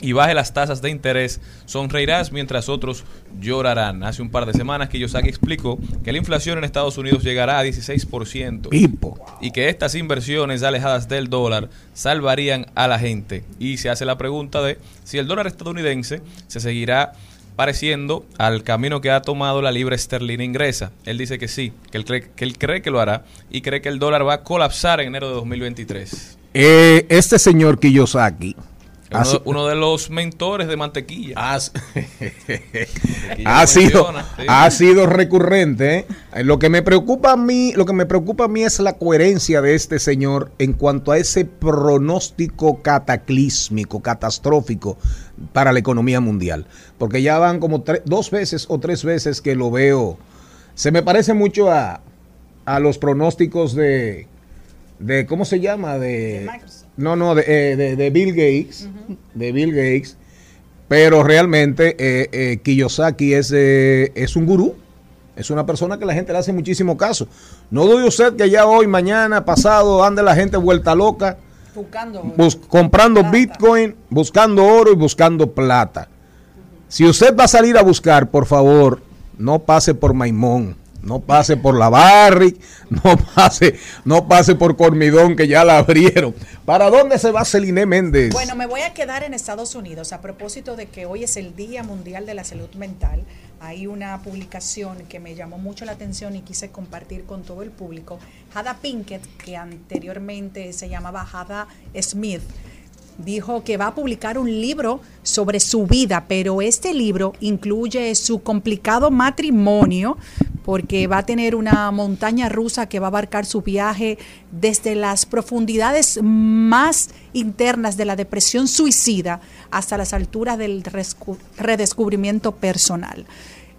y baje las tasas de interés, sonreirás mientras otros llorarán. Hace un par de semanas que Yosaki explicó que la inflación en Estados Unidos llegará a 16%
Pipo.
y que estas inversiones alejadas del dólar salvarían a la gente. Y se hace la pregunta de si el dólar estadounidense se seguirá pareciendo al camino que ha tomado la libra esterlina ingresa. Él dice que sí, que él cree que, él cree que lo hará y cree que el dólar va a colapsar en enero de 2023.
Eh, este señor Kiyosaki Así-
uno de los mentores de mantequilla.
Ha,
Mantequilla
ha sido,
sí.
ha sido recurrente. ¿eh? Lo que me preocupa a mí, lo que me preocupa a mí es la coherencia de este señor en cuanto a ese pronóstico cataclísmico, catastrófico para la economía mundial. Porque ya van como dos veces o tres veces que lo veo. Se me parece mucho a, a los pronósticos de, de ¿cómo se llama? De, no, no, de, eh, de- de Bill Gates, de Bill Gates, pero realmente eh, eh, Kiyosaki es, eh, es un gurú, es una persona que la gente le hace muchísimo caso. No dude usted que ya hoy, mañana, pasado, ande la gente vuelta loca,
Buscando.
bus- comprando Bitcoin, buscando oro y buscando plata. Si usted va a salir a buscar, por favor, no pase por Maimón, no pase por la Barrick, no pase, no pase por Cormidón que ya la abrieron. ¿Para dónde se va Celine Méndez?
Bueno, me voy a quedar en Estados Unidos a propósito de que hoy es el Día Mundial de la Salud Mental. Hay una publicación que me llamó mucho la atención y quise compartir con todo el público. Hada Pinkett, que anteriormente se llamaba Hada Smith, dijo que va a publicar un libro sobre su vida, pero este libro incluye su complicado matrimonio, porque va a tener una montaña rusa que va a abarcar su viaje desde las profundidades más internas de la depresión suicida hasta las alturas del redescubrimiento personal.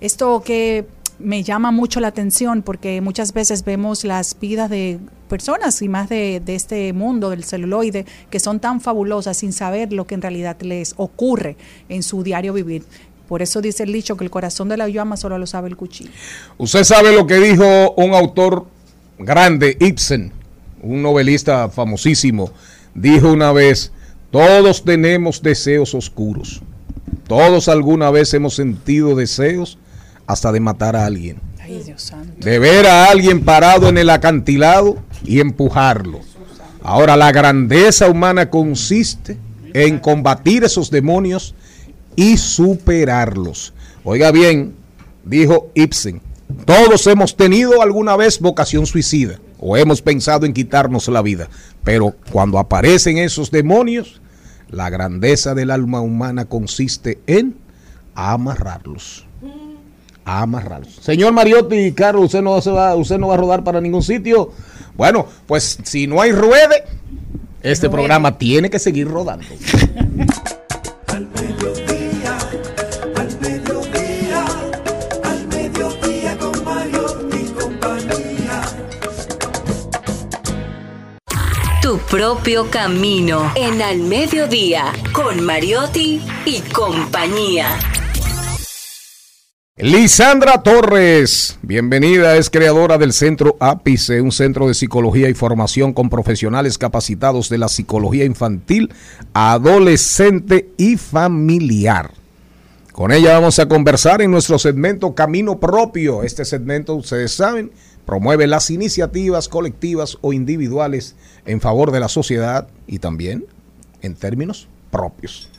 Esto que me llama mucho la atención porque muchas veces vemos las vidas de personas y más de, de este mundo del celuloide que son tan fabulosas sin saber lo que en realidad les ocurre en su diario vivir. Por eso dice el dicho que el corazón de la llama solo lo sabe el cuchillo.
Usted sabe lo que dijo un autor grande, Ibsen, un novelista famosísimo, dijo una vez, todos tenemos deseos oscuros, todos alguna vez hemos sentido deseos hasta de matar a alguien,
Ay, Dios santo.
de ver a alguien parado en el acantilado y empujarlo. Ahora la grandeza humana consiste en combatir esos demonios y superarlos. Oiga bien, dijo Ibsen, todos hemos tenido alguna vez vocación suicida o hemos pensado en quitarnos la vida, pero cuando aparecen esos demonios, la grandeza del alma humana consiste en amarrarlos. Amarrarlos. Señor Mariotti, Carlos, usted no se va, usted no va a rodar para ningún sitio. Bueno, pues si no hay ruede, este programa tiene que seguir rodando.
Al mediodía, al mediodía, al mediodía con Mario y compañía.
Tu propio camino en Al Mediodía con Mariotti y compañía.
Lisandra Torres, bienvenida, es creadora del Centro Ápice, un centro de psicología y formación con profesionales capacitados de la psicología infantil, adolescente y familiar. Con ella vamos a conversar en nuestro segmento Camino Propio. Este segmento, ustedes saben, promueve las iniciativas colectivas o individuales en favor de la sociedad y también en términos propios.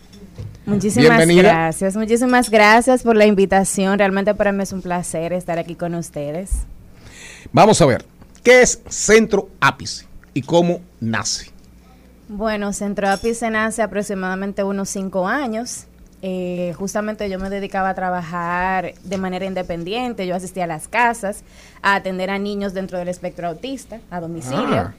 Muchísimas
Bienvenida.
gracias, muchísimas gracias por la invitación. Realmente para mí es un placer estar aquí con ustedes.
Vamos a ver, ¿qué es Centro Ápice y cómo nace?
Bueno, Centro Ápice nace aproximadamente unos cinco años. Eh, justamente yo me dedicaba a trabajar de manera independiente. Yo asistía a las casas a atender a niños dentro del espectro autista a domicilio.
Ah.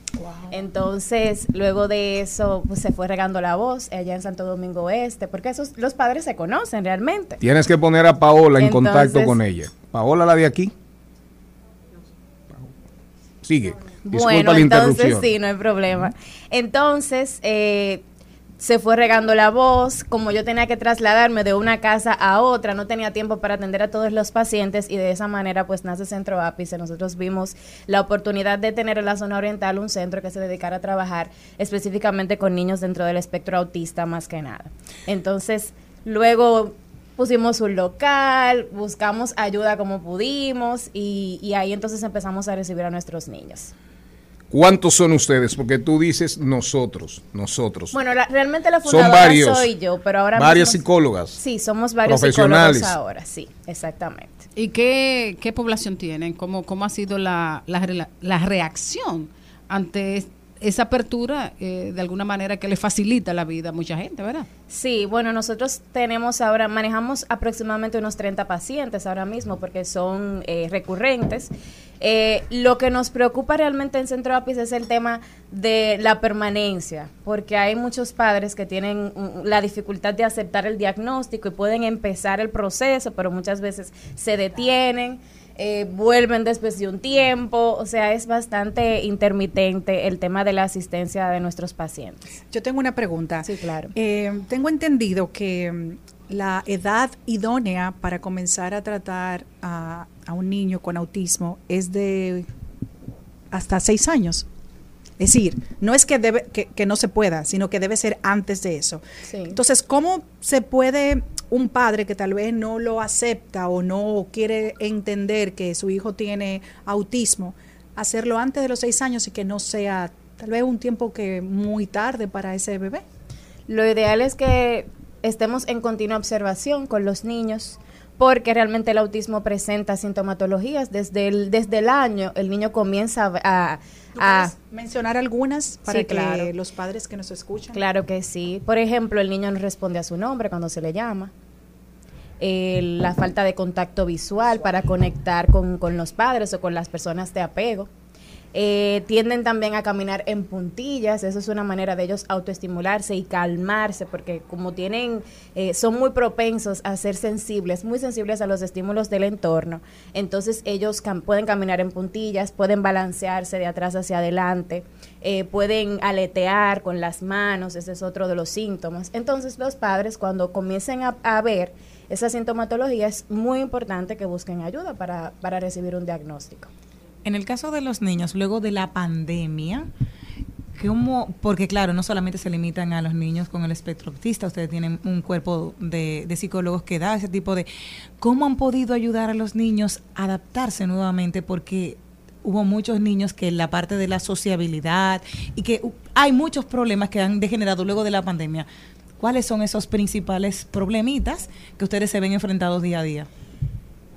Entonces, luego de eso, pues, se fue regando la voz allá en Santo Domingo Oeste, porque esos, los padres se conocen realmente.
Tienes que poner a Paola en
Entonces-
contacto con ella. Paola, la de aquí. Sigue. Disculpa
Bueno,
la
entonces
interrupción.
sí, no hay problema. Entonces, eh, se fue regando la voz, como yo tenía que trasladarme de una casa a otra, no tenía tiempo para atender a todos los pacientes y de esa manera pues nace Centro Ápice. Nosotros vimos la oportunidad de tener en la zona oriental un centro que se dedicara a trabajar específicamente con niños dentro del espectro autista más que nada. Entonces, luego pusimos un local, buscamos ayuda como pudimos y, y ahí entonces empezamos a recibir a nuestros niños.
¿Cuántos son ustedes? Porque tú dices nosotros, nosotros.
Bueno, la- realmente la
Son
fundadora
varios.
soy yo, pero ahora
Varias
mismo-
psicólogas.
Sí, somos varios
Profesionales.
psicólogos ahora, sí, exactamente.
¿Y qué, qué población tienen? ¿Cómo, cómo ha sido la, la, la reacción ante es- esa apertura eh, de alguna manera que le facilita la vida a mucha gente, ¿verdad?
Sí, bueno, nosotros tenemos ahora, manejamos aproximadamente unos 30 pacientes ahora mismo porque son eh, recurrentes. Eh, lo que nos preocupa realmente en Centro Apis es el tema de la permanencia, porque hay muchos padres que tienen la dificultad de aceptar el diagnóstico y pueden empezar el proceso, pero muchas veces se detienen. Eh, vuelven después de un tiempo, o sea, es bastante intermitente el tema de la asistencia de nuestros pacientes.
Yo tengo una pregunta.
Sí, claro.
Eh, tengo entendido que mm, la edad idónea para comenzar a tratar a, a un niño con autismo es de hasta seis años. Es decir, no es que, debe, que, que no se pueda, sino que debe ser antes de eso.
Sí.
Entonces, ¿cómo se puede un padre que tal vez no lo acepta o no quiere entender que su hijo tiene autismo, hacerlo antes de los seis años y que no sea tal vez un tiempo que muy tarde para ese bebé?
Lo ideal es que estemos en continua observación con los niños porque realmente el autismo presenta sintomatologías desde el, desde el año el niño comienza a,
¿Tú
a-
puedes mencionar algunas para
Sí,
que
claro.
los padres que nos escuchan?
Claro que sí. Por ejemplo, el niño no responde a su nombre cuando se le llama. Eh, la falta de contacto visual para conectar con, con los padres o con las personas de apego. Eh, tienden también a caminar en puntillas, eso es una manera de ellos autoestimularse y calmarse, porque como tienen, eh, son muy propensos a ser sensibles, muy sensibles a los estímulos del entorno, entonces ellos pueden caminar en puntillas, pueden balancearse de atrás hacia adelante, eh, pueden aletear con las manos, ese es otro de los síntomas. Entonces los padres cuando comiencen a, a ver esa sintomatología es muy importante que busquen ayuda para, para recibir un diagnóstico.
En el caso de los niños, luego de la pandemia, ¿cómo? Porque claro, no solamente se limitan a los niños con el espectro autista, ustedes tienen un cuerpo de, psicólogos que da ese tipo de... ¿Cómo han podido ayudar a los niños a adaptarse nuevamente? Porque hubo muchos niños que la parte de la sociabilidad y que hay muchos problemas que han degenerado luego de la pandemia. ¿Cuáles son esos principales problemitas que ustedes se ven enfrentados día a día?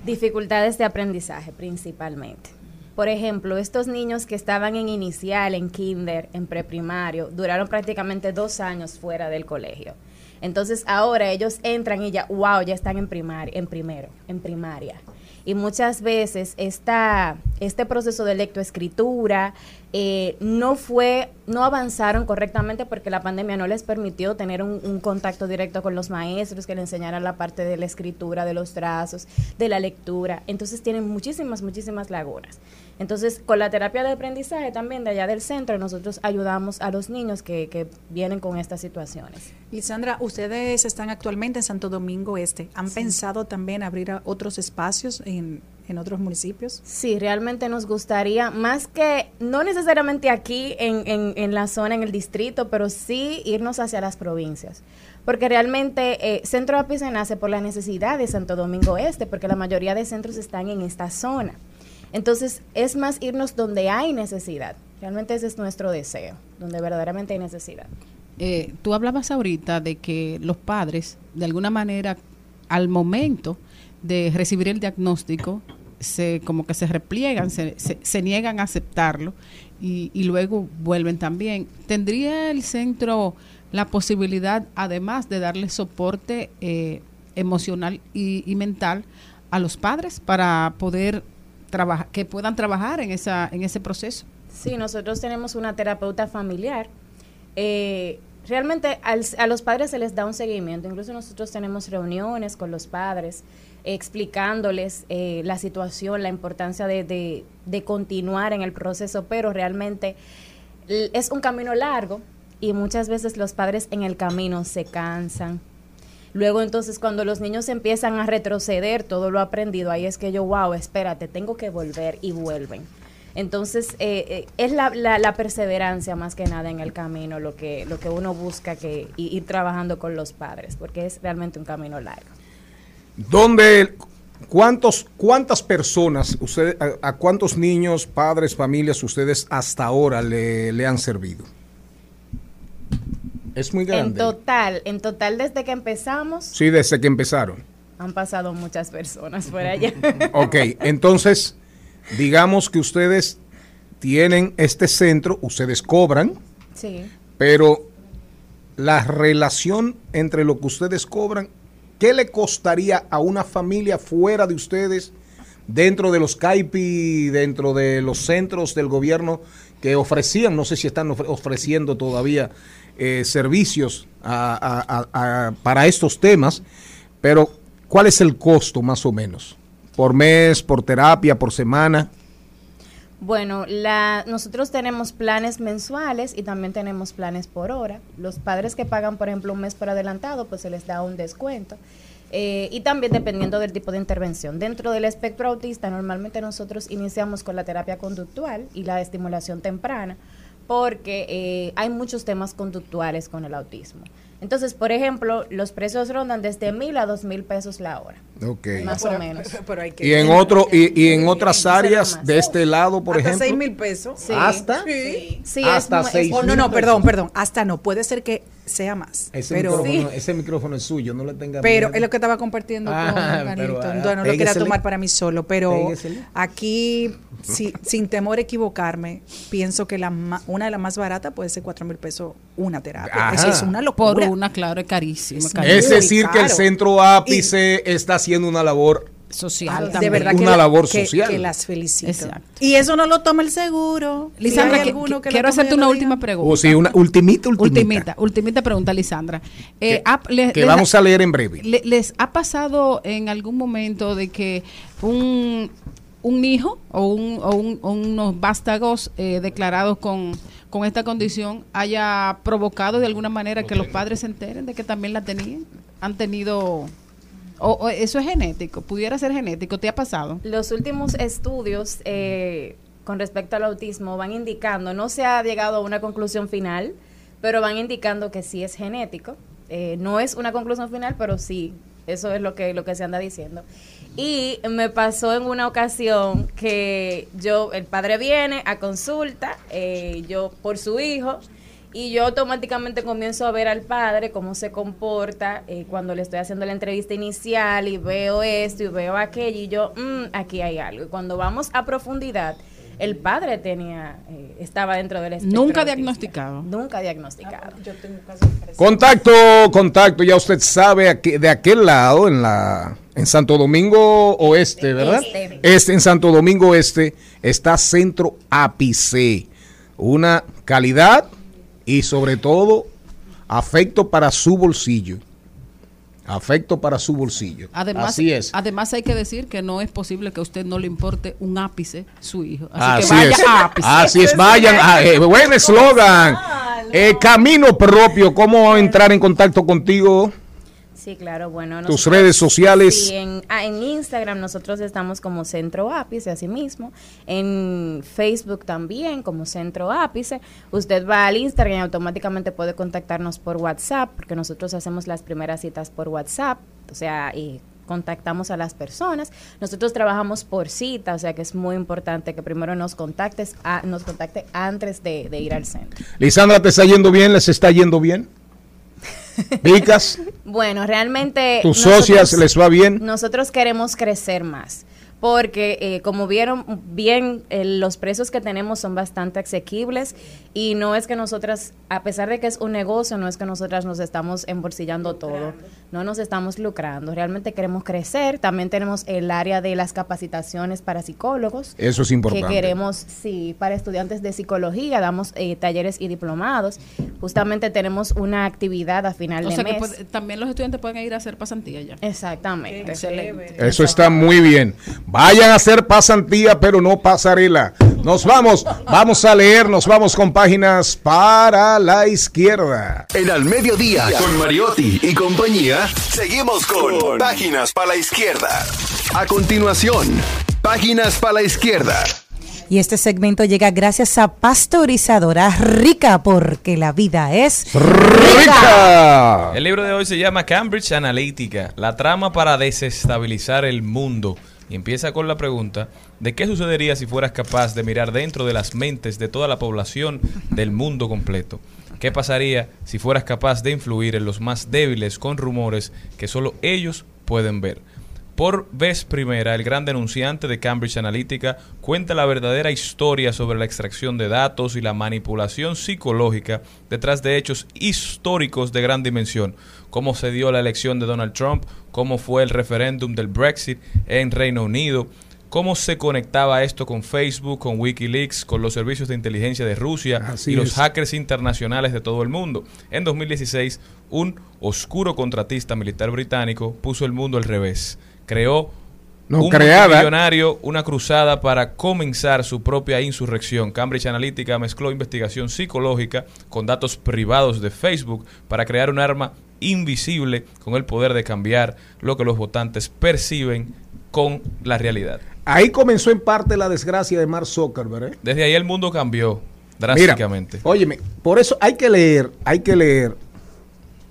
Dificultades de aprendizaje principalmente. Por ejemplo, estos niños que estaban en inicial, en kinder, en preprimario, duraron prácticamente dos años fuera del colegio. Entonces ahora ellos entran y ya, wow, ya están en primaria, en primero, en primaria. Y muchas veces esta, este proceso de lectoescritura eh, no fue, no avanzaron correctamente porque la pandemia no les permitió tener un, un contacto directo con los maestros que le enseñaran la parte de la escritura, de los trazos, de la lectura. Entonces tienen muchísimas, muchísimas lagunas. Entonces, con la terapia de aprendizaje también de allá del centro, nosotros ayudamos a los niños que, que vienen con estas situaciones.
Lisandra, ustedes están actualmente en Santo Domingo Este. ¿Han pensado también abrir a otros espacios en, en otros municipios?
Sí, realmente nos gustaría, más que, no necesariamente aquí en, en, en la zona, en el distrito, pero sí irnos hacia las provincias. Porque realmente eh, Centro API se nace por la necesidad de Santo Domingo Este, porque la mayoría de centros están en esta zona. Entonces, es más irnos donde hay necesidad. Realmente ese es nuestro deseo, donde verdaderamente hay necesidad.
Eh, tú hablabas ahorita de que los padres, de alguna manera, al momento de recibir el diagnóstico, se como que se repliegan, se, se- niegan a aceptarlo y, y luego vuelven también. ¿Tendría el centro la posibilidad, además de darle soporte eh, emocional y, y mental a los padres para poder trabajar, que puedan trabajar en esa, en ese proceso?
Sí, nosotros tenemos una terapeuta familiar. Eh, realmente al- a los padres se les da un seguimiento. Incluso nosotros tenemos reuniones con los padres explicándoles eh, la situación, la importancia de, de- continuar en el proceso, pero realmente es un camino largo y muchas veces los padres en el camino se cansan. Luego entonces cuando los niños empiezan a retroceder todo lo aprendido, ahí es que yo, wow, espérate, tengo que volver y vuelven. Entonces eh, eh, es la, la- la perseverancia más que nada en el camino lo que, lo que uno busca que ir trabajando con los padres, porque es realmente un camino largo.
¿Dónde, cuántos, cuántas personas, usted, a, a cuántos niños, padres, familias ustedes hasta ahora le, le han servido? Es muy
En
grande.
total, en total desde que empezamos
Sí, desde que empezaron.
han pasado muchas personas por allá.
Ok, entonces, digamos que ustedes tienen este centro, ustedes cobran,
Sí.
pero la relación entre lo que ustedes cobran, ¿qué le costaría a una familia fuera de ustedes, dentro de los CAIPI, dentro de los centros del gobierno que ofrecían, no sé si están ofre- ofreciendo todavía eh, servicios para estos temas, pero ¿cuál es el costo más o menos? ¿Por mes, por terapia, por semana?
Bueno, la, nosotros tenemos planes mensuales y también tenemos planes por hora. Los padres que pagan, por ejemplo, un mes por adelantado, pues se les da un descuento. Eh, y también dependiendo del tipo de intervención. Dentro del espectro autista, normalmente nosotros iniciamos con la terapia conductual y la estimulación temprana, porque eh, hay muchos temas conductuales con el autismo. Entonces, por ejemplo, los precios rondan desde mil a dos mil pesos la hora.
Ok.
Más o menos.
Y en otro y, y en otras áreas de este lado, por
hasta
ejemplo.
6 mil pesos.
Sí. ¿Hasta?
Sí.
Sí,
Hasta
es mu-
seis
oh, no, no, perdón, perdón. Hasta no. Puede ser que sea más.
Ese,
pero
micrófono, ese micrófono es suyo, no le tenga
pero
miedo.
es lo que estaba compartiendo
Ah,
con
pero,
Carlito.
ah,
no, no lo quería tomar para mí solo, pero
Péguesele.
aquí, si- sin temor a equivocarme, pienso que la ma- una de las más baratas puede ser 4 mil pesos una terapia.
Ajá.
Eso es una locura.
Por una, claro, es carísimo.
Es
carísimo.
Es decir, que el centro ápice está haciendo una labor
social.
de
también.
verdad que
Una
la-
labor
que-
social.
Que las felicito.
Exacto.
Y eso no lo toma el seguro.
Lisandra, que-
que
quiero hacerte una última pregunta.
O sí, una ultimita, ultimita.
Ultimita, ultimita pregunta, Lisandra. Eh, ha- le-
que
les-
vamos a leer en breve.
le- ¿Les ha pasado en algún momento de que un, un hijo o, un, o, un- o unos vástagos eh, declarados con, con esta condición haya provocado de alguna manera que los padres se enteren de que también la tenían? ¿Han tenido... O, eso es genético, pudiera ser genético, ¿te ha pasado?
Los últimos estudios eh, con respecto al autismo van indicando, no se ha llegado a una conclusión final, pero van indicando que sí es genético. Eh, no es una conclusión final, pero sí, eso es lo que, lo que se anda diciendo. Y me pasó en una ocasión que yo, el padre viene a consulta, eh, yo por su hijo, y yo automáticamente comienzo a ver al padre cómo se comporta eh, cuando le estoy haciendo la entrevista inicial y veo esto y veo aquello y yo, "Mm, aquí hay algo. Y cuando vamos a profundidad, el padre tenía, eh, estaba dentro del espectro
Nunca
autista.
diagnosticado.
Nunca diagnosticado.
Yo tengo parecidos.
Contacto, contacto, ya usted sabe aquí- de aquel lado, en la en Santo Domingo Oeste, ¿verdad?
Este.
Este, en Santo Domingo Este está Centro Ápice. Una calidad y sobre todo afecto para su bolsillo. Afecto para su bolsillo.
Además,
Así es.
además hay que decir que no es posible que a usted no le importe un ápice su hijo. Así,
Así
que vaya
es.
a ápice.
Así es, vayan. a- eh, buen eslogan. Eh, camino propio. ¿Cómo entrar en contacto contigo?
Sí, claro, bueno.
Tus redes sociales.
Sí, en, ah, en Instagram nosotros estamos como Centro Ápice, así mismo. En Facebook también como Centro Ápice. Usted va al Instagram y automáticamente puede contactarnos por WhatsApp, porque nosotros hacemos las primeras citas por WhatsApp. O sea, y contactamos a las personas. Nosotros trabajamos por cita, o sea que es muy importante que primero nos contactes, a- nos contacte antes de, de ir al centro.
Lisandra, ¿te está yendo bien? ¿Les está yendo bien? Vicas,
Bueno, realmente...
tus
nosotros-
socias, ¿les va bien?
Nosotros queremos crecer más. Porque, eh, como vieron bien, eh, los precios que tenemos son bastante asequibles y no es que nosotras, a pesar de que es un negocio, no es que nosotras nos estamos embolsillando todo, no nos estamos lucrando. Realmente queremos crecer. También tenemos el área de las capacitaciones para psicólogos.
Eso es importante.
Que queremos, sí, para estudiantes de psicología, damos eh, talleres y diplomados. Justamente tenemos una actividad a final
O
de
sea que
mes.
puede- también los estudiantes pueden ir a hacer pasantía ya.
Exactamente.
Excelente.
Eso está muy bien. Vayan a hacer pasantía, pero no pasarela. Nos vamos, vamos a leer, nos vamos con páginas para la izquierda.
En Al Mediodía, con Mariotti y compañía, seguimos con Páginas para la Izquierda. A continuación, Páginas para la Izquierda.
Y este segmento llega gracias a Pasteurizadora Rica, porque la vida es
¡Rica!
El libro de hoy se llama Cambridge Analytica, la trama para desestabilizar el mundo. Y empieza con la pregunta de qué sucedería si fueras capaz de mirar dentro de las mentes de toda la población del mundo completo. ¿Qué pasaría si fueras capaz de influir en los más débiles con rumores que solo ellos pueden ver? Por vez primera, el gran denunciante de Cambridge Analytica cuenta la verdadera historia sobre la extracción de datos y la manipulación psicológica detrás de hechos históricos de gran dimensión, cómo se dio la elección de Donald Trump, cómo fue el referéndum del Brexit en Reino Unido, cómo se conectaba esto con Facebook, con Wikileaks, con los servicios de inteligencia de Rusia
Así
y los
es.
hackers internacionales de todo el mundo. En 2016, un oscuro contratista militar británico puso el mundo al revés. Creó
No,
un multimillonario, una cruzada para comenzar su propia insurrección. Cambridge Analytica mezcló investigación psicológica con datos privados de Facebook para crear un arma invisible con el poder de cambiar lo que los votantes perciben con la realidad.
Ahí comenzó en parte la desgracia de Mark Zuckerberg. ¿eh?
Desde ahí el mundo cambió
Mira,
drásticamente.
óyeme, por eso hay que leer, hay que leer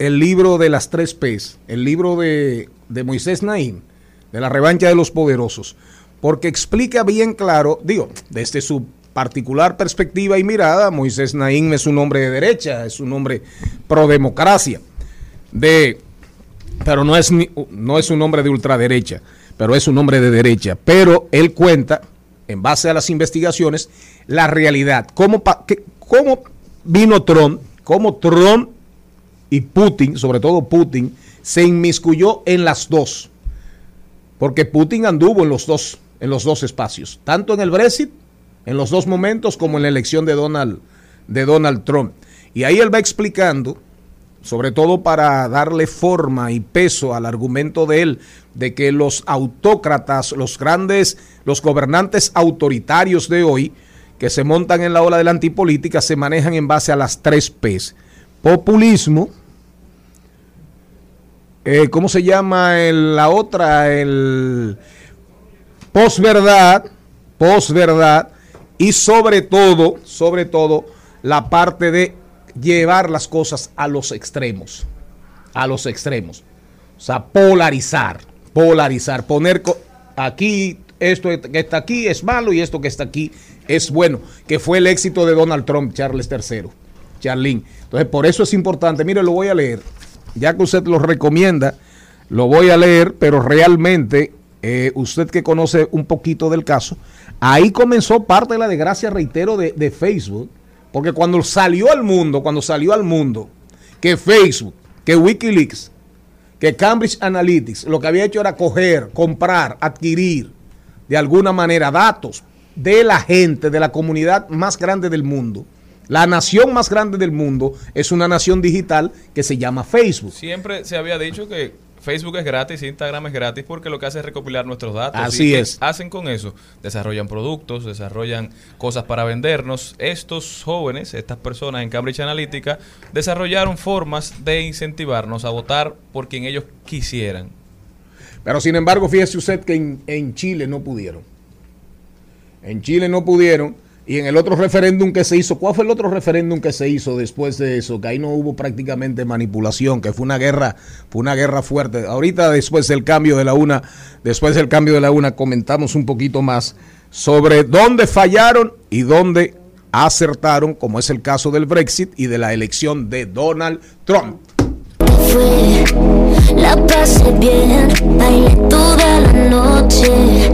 el libro de las tres P's, el libro de, de Moisés Naín, de la revancha de los poderosos, porque explica bien claro, digo, desde su particular perspectiva y mirada, Moisés Naín es un hombre de derecha, es un hombre pro democracia, de, pero no es, no es un hombre de ultraderecha, pero es un hombre de derecha, pero él cuenta, en base a las investigaciones, la realidad, cómo, cómo vino Trump, cómo Trump y Putin, sobre todo Putin, se inmiscuyó en las dos. Porque Putin anduvo en los dos, en los dos espacios, tanto en el Brexit, en los dos momentos, como en la elección de Donald, de Donald Trump. Y ahí él va explicando, sobre todo para darle forma y peso al argumento de él, de que los autócratas, los grandes, los gobernantes autoritarios de hoy, que se montan en la ola de la antipolítica, se manejan en base a las tres P's. Populismo, eh, ¿cómo se llama la otra? El posverdad, posverdad y sobre todo, sobre todo, la parte de llevar las cosas a los extremos, a los extremos. O sea, polarizar, polarizar, poner aquí, esto que está aquí es malo y esto que está aquí es bueno, que fue el éxito de Donald Trump, Charles III, Charlene. Entonces, por eso es importante, mire, lo voy a leer, ya que usted lo recomienda, lo voy a leer, pero realmente, eh, usted que conoce un poquito del caso, ahí comenzó parte de la desgracia, reitero, de, de Facebook, porque cuando salió al mundo, cuando salió al mundo, que Facebook, que Wikileaks, que Cambridge Analytics lo que había hecho era coger, comprar, adquirir de alguna manera datos de la gente, de la comunidad más grande del mundo. La nación más grande del mundo es una nación digital que se llama Facebook.
Siempre se había dicho que Facebook es gratis, Instagram es gratis porque lo que hace es recopilar nuestros datos.
Así
¿Y qué
es.
Hacen con eso, desarrollan productos, desarrollan cosas para vendernos. Estos jóvenes, estas personas en Cambridge Analytica, desarrollaron formas de incentivarnos a votar por quien ellos quisieran.
Pero sin embargo, fíjese usted que en, en Chile no pudieron. En Chile no pudieron. Y en el otro referéndum que se hizo, ¿cuál fue el otro referéndum que se hizo después de eso? Que ahí no hubo prácticamente manipulación, que fue una guerra, fue una guerra fuerte. Ahorita después del cambio de la una, después del cambio de la una, comentamos un poquito más sobre dónde fallaron y dónde acertaron, como es el caso del Brexit y de la elección de Donald Trump.
fue, la pasé bien, bailé toda la noche,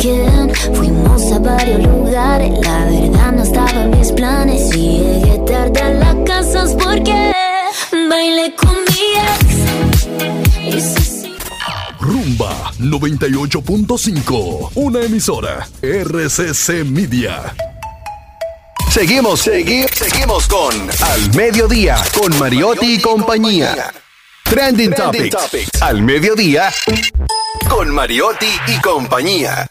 Fuimos a varios lugares, la verdad no estaba en mis planes y llegué tarde a la casa es porque bailé con mi ex. Y.
Rumba 98.5. Una emisora. RCC Media.
Seguimos, seguimos, seguimos con Al Mediodía, con Mariotti y compañía. Trending, Topics. Al Mediodía, con Mariotti y compañía.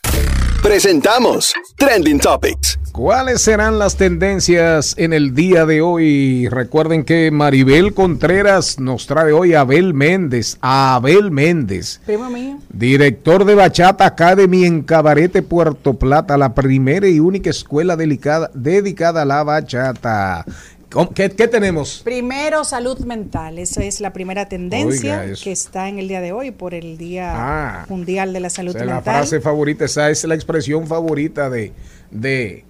Presentamos Trending Topics.
¿Cuáles serán las tendencias en el día de hoy? Recuerden que Maribel Contreras nos trae hoy a Abel Méndez, a Abel Méndez,
Primo mío.
director de Bachata Academy en Cabarete, Puerto Plata, la primera y única escuela delicada- dedicada a la bachata. ¿Cómo- ¿Qué, qué tenemos?
Primero, salud mental. Esa es la primera tendencia que está en el día de hoy por el Día
Ah.
Mundial de la Salud
O sea, la
Mental.
frase favorita, esa es la expresión favorita de, de,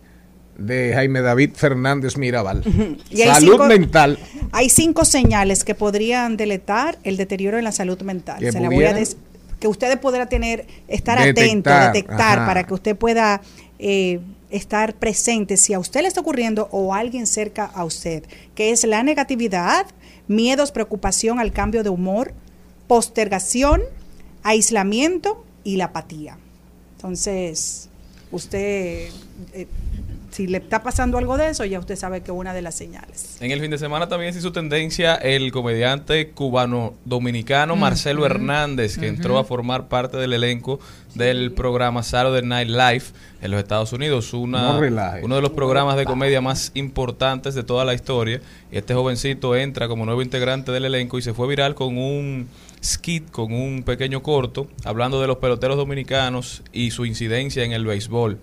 de Jaime David Fernández Mirabal.
Y
Salud
cinco-
mental.
Hay cinco señales que podrían deletar el deterioro en la salud mental.
¿Que
Se la voy a que ustedes podrán tener, estar
Detectar,
atentos, detectar,
ajá.
para que usted pueda eh, estar presente si a usted le está ocurriendo o a alguien cerca a usted, que es la negatividad, miedos, preocupación al cambio de humor, postergación, aislamiento y la apatía. Entonces, usted, eh, si le está pasando algo de eso, ya usted sabe que es una de las señales.
En el fin de semana también se hizo tendencia el comediante cubano-dominicano Marcelo Hernández, que entró a formar parte del elenco del programa Saturday Night Live en los Estados Unidos, una,
No
uno de los programas de comedia más importantes de toda la historia. Y este jovencito entra como nuevo integrante del elenco y se fue viral con un skit, con un pequeño corto, hablando de los peloteros dominicanos y su incidencia en el béisbol.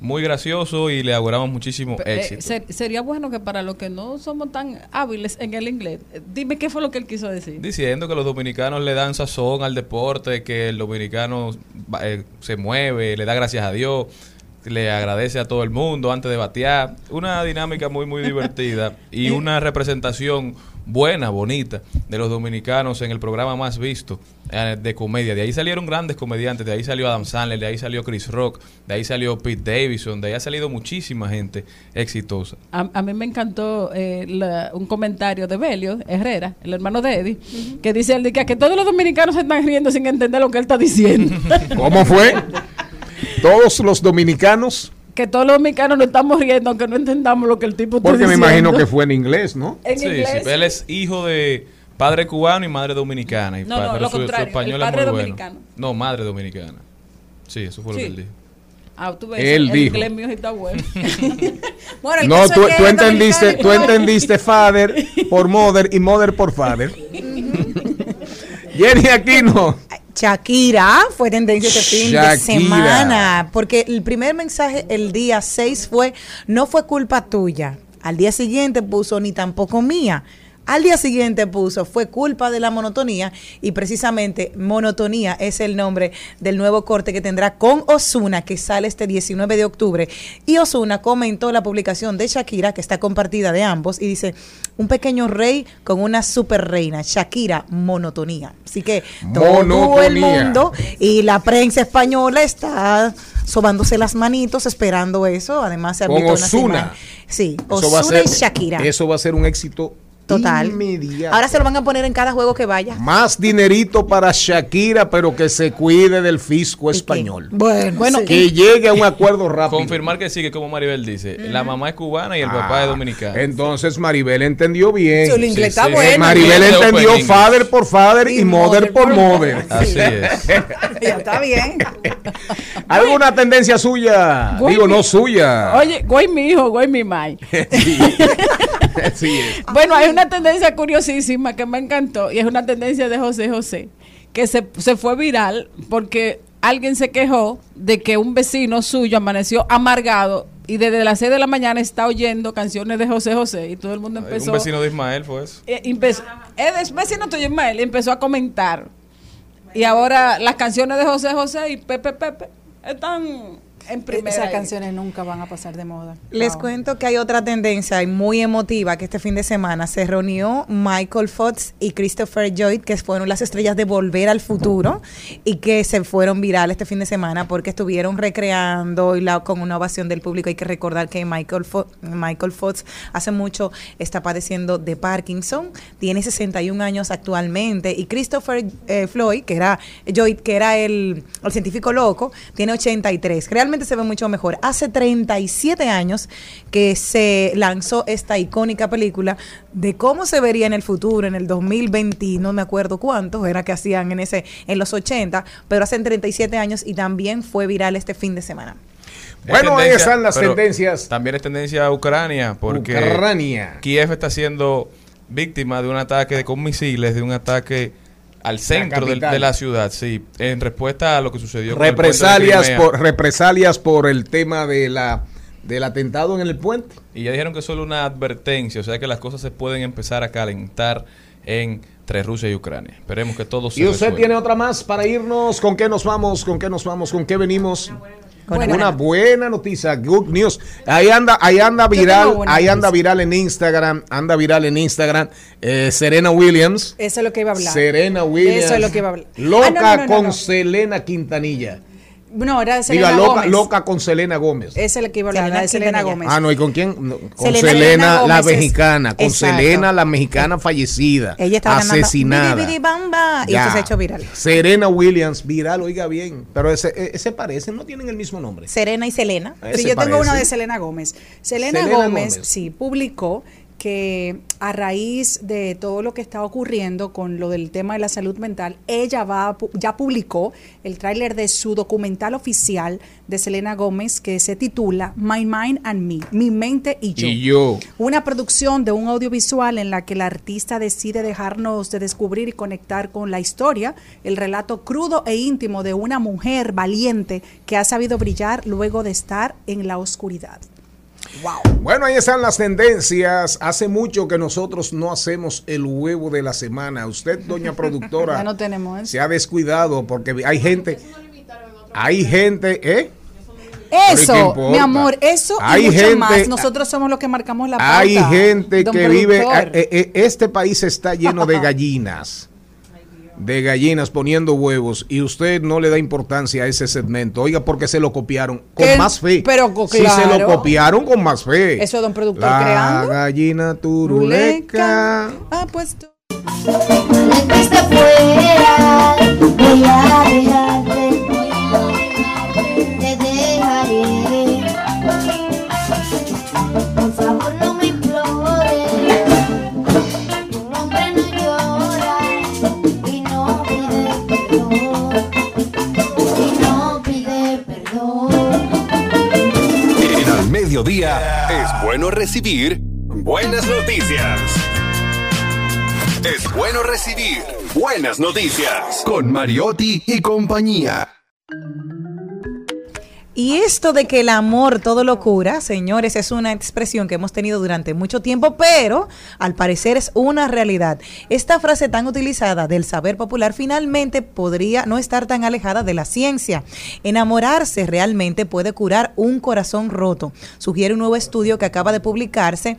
Muy gracioso y le auguramos muchísimo
Eh,
éxito.
ser- sería bueno que para los que no somos tan hábiles en el inglés, eh, dime qué fue lo que él quiso decir.
diciendo que los dominicanos le dan sazón al deporte, que el dominicano eh, se mueve, le da gracias a Dios, le agradece a todo el mundo antes de batear. Una dinámica muy, muy divertida y una representación buena, bonita de los dominicanos en el programa más visto eh, de comedia. De ahí salieron grandes comediantes, de ahí salió Adam Sandler, de ahí salió Chris Rock, de ahí salió Pete Davidson, de ahí ha salido muchísima gente exitosa.
A, a mí me encantó eh, la- un comentario de Belio Herrera, el hermano de Eddie, que dice él de que, que todos los dominicanos se están riendo sin entender lo que él está diciendo.
¿Cómo fue? Todos los dominicanos,
que todos los dominicanos nos estamos riendo aunque no entendamos lo que el tipo está
porque me
diciendo.
imagino que fue en inglés, ¿no?
En
Sí,
inglés.
sí, él es hijo de padre cubano y madre dominicana. Y
No,
pa-
no, lo
su, su
contrario,
español
el
es
padre
muy bueno.
dominicano.
No, madre dominicana. Sí, eso fue
Sí.
lo que él dijo.
Ah, tú ves,
Él
el
dijo.
inglés mío está bueno.
Bueno, el
No, tú,
es
tú
es
entendiste, tú entendiste father por mother y mother por father. Jenny Aquino.
Shakira fue tendencia este fin de semana, porque el primer mensaje el día 6 fue, no fue culpa tuya. Al día siguiente puso, ni tampoco mía. Al día siguiente puso, fue culpa de la monotonía y precisamente monotonía es el nombre del nuevo corte que tendrá con Osuna que sale este 19 de octubre. Y Osuna comentó la publicación de Shakira que está compartida de ambos y dice, un pequeño rey con una super reina, Shakira, monotonía. Así que todo el mundo y la prensa española está sobándose las manitos esperando eso. Además se ha visto imágenes. Sí, Osuna y Shakira.
Eso va a ser un éxito
Total.
inmediato.
Ahora se lo van a poner en cada juego que vaya.
Más dinerito para Shakira, pero que se cuide del fisco español.
Bueno,
Bueno,
Que llegue a un acuerdo rápido.
Confirmar que sí, que como Maribel dice, la mamá es cubana y el papá es dominicano.
Ah, Entonces Maribel entendió bien.
Su inglés está
sí.
bueno.
Maribel entendió father por father y,
Y
mother
mother
por mother.
Así es.
Ya está bien.
¿Alguna tendencia suya? Digo, no suya.
Oye, güey mi hijo, güey mi mai.
Sí. Así es.
Bueno, hay una tendencia curiosísima que me encantó y es una tendencia de José José, que se, se fue viral porque alguien se quejó de que un vecino suyo amaneció amargado y desde las 6 de la mañana está oyendo canciones de José José y todo el mundo empezó...
Un vecino de Ismael fue eso.
eh, empezó es vecino tuyo Ismael y empezó a comentar. Y ahora las canciones de José José y Pepe Pepe están en primera.
Esas canciones nunca van a pasar de moda.
Les
Wow.
cuento que hay otra tendencia y muy emotiva que este fin de semana se reunió Michael Fox y Christopher Lloyd, que fueron las estrellas de Volver al Futuro y que se fueron viral este fin de semana porque estuvieron recreando y la, con una ovación del público. Hay que recordar que Michael, Fo- Michael Fox hace mucho está padeciendo de Parkinson, tiene 61 años actualmente y Christopher eh, Floyd, que era Lloyd, que era el, el científico loco, tiene 83. Realmente se ve mucho mejor. Hace 37 años que se lanzó esta icónica película de cómo se vería en el futuro, en el 2020, no me acuerdo cuántos, era que hacían en ese en los 80, pero hace 37 años y también fue viral este fin de semana.
Es
Bueno, ahí están las tendencias.
También es tendencia a Ucrania, porque
Ucrania.
Kiev está siendo víctima de un ataque con misiles, de un ataque al centro de,
capital.
de la ciudad, sí, en respuesta a lo que sucedió con el
Represalias por, represalias por el tema de la del atentado en el puente.
Y ya dijeron que es solo una advertencia, o sea que las cosas se pueden empezar a calentar entre Rusia y Ucrania. Esperemos que todo se
¿Y usted
resuelva.
tiene otra más para irnos? ¿Con qué nos vamos? ¿Con qué nos vamos? ¿Con qué venimos?
Buena.
Una buena noticia, good news. Ahí anda, ahí anda viral, ahí anda
noticia.
viral en Instagram, anda viral en Instagram. eh, Serena Williams.
Eso es lo que iba a hablar.
Serena Williams.
Eso es lo que iba a hablar.
Loca
Ah, no, no, no,
con. Selena Quintanilla.
No, era de Selena
Diga, loca,
Gómez.
loca con Selena Gómez.
Esa es la que iba a hablar,
Selena
la de Selena. Gómez.
Ah, no, ¿y con quién? No, con
Selena-
la
es-
mexicana. Con
Exacto.
Selena, la mexicana fallecida.
Ella estaba
asesinada.
Bidi, bidi, bamba, y
Ya.
esto se ha hecho viral.
Serena Williams, viral, oiga bien. Pero ese, e- ese parecen, no tienen el mismo nombre.
Serena y Selena.
Sí, yo tengo una de Selena Gómez. Selena,
Selena
Gómez,
Gómez.
sí, publicó que a raíz de todo lo que está ocurriendo con lo del tema de la salud mental, ella va ya publicó el tráiler de su documental oficial de Selena Gómez que se titula My Mind and Me, Mi mente y yo.
Y yo.
Una producción de un audiovisual en la que el artista decide dejarnos de descubrir y conectar con la historia, el relato crudo e íntimo de una mujer valiente que ha sabido brillar luego de estar en la oscuridad.
Bueno, ahí están las tendencias. Hace mucho que nosotros no hacemos el huevo de la semana. Usted, doña productora,
Ya no tenemos eso.
se ha descuidado porque hay gente. Hay gente, ¿eh?
Eso, mi amor, eso
Hay
y mucho
gente-
más. Nosotros somos los que marcamos la pauta.
Hay gente que vive.
productor.
eh, eh, Este país está lleno de gallinas. De gallinas poniendo huevos y usted no le da importancia a ese segmento. Oiga, porque se lo copiaron con más fe.
pero co-
Si se lo
claro.
copiaron con más fe.
Eso, don productor,
La
creando.
gallina turuleca.
Ah, pues tú.
Fuiste fuera,
mediodía es bueno recibir buenas noticias. Es bueno recibir buenas noticias. Con Mariotti y compañía.
Y esto de que el amor todo lo cura, señores, es una expresión que hemos tenido durante mucho tiempo, pero al parecer es una realidad. Esta frase tan utilizada del saber popular finalmente podría no estar tan alejada de la ciencia. Enamorarse realmente puede curar un corazón roto, sugiere un nuevo estudio que acaba de publicarse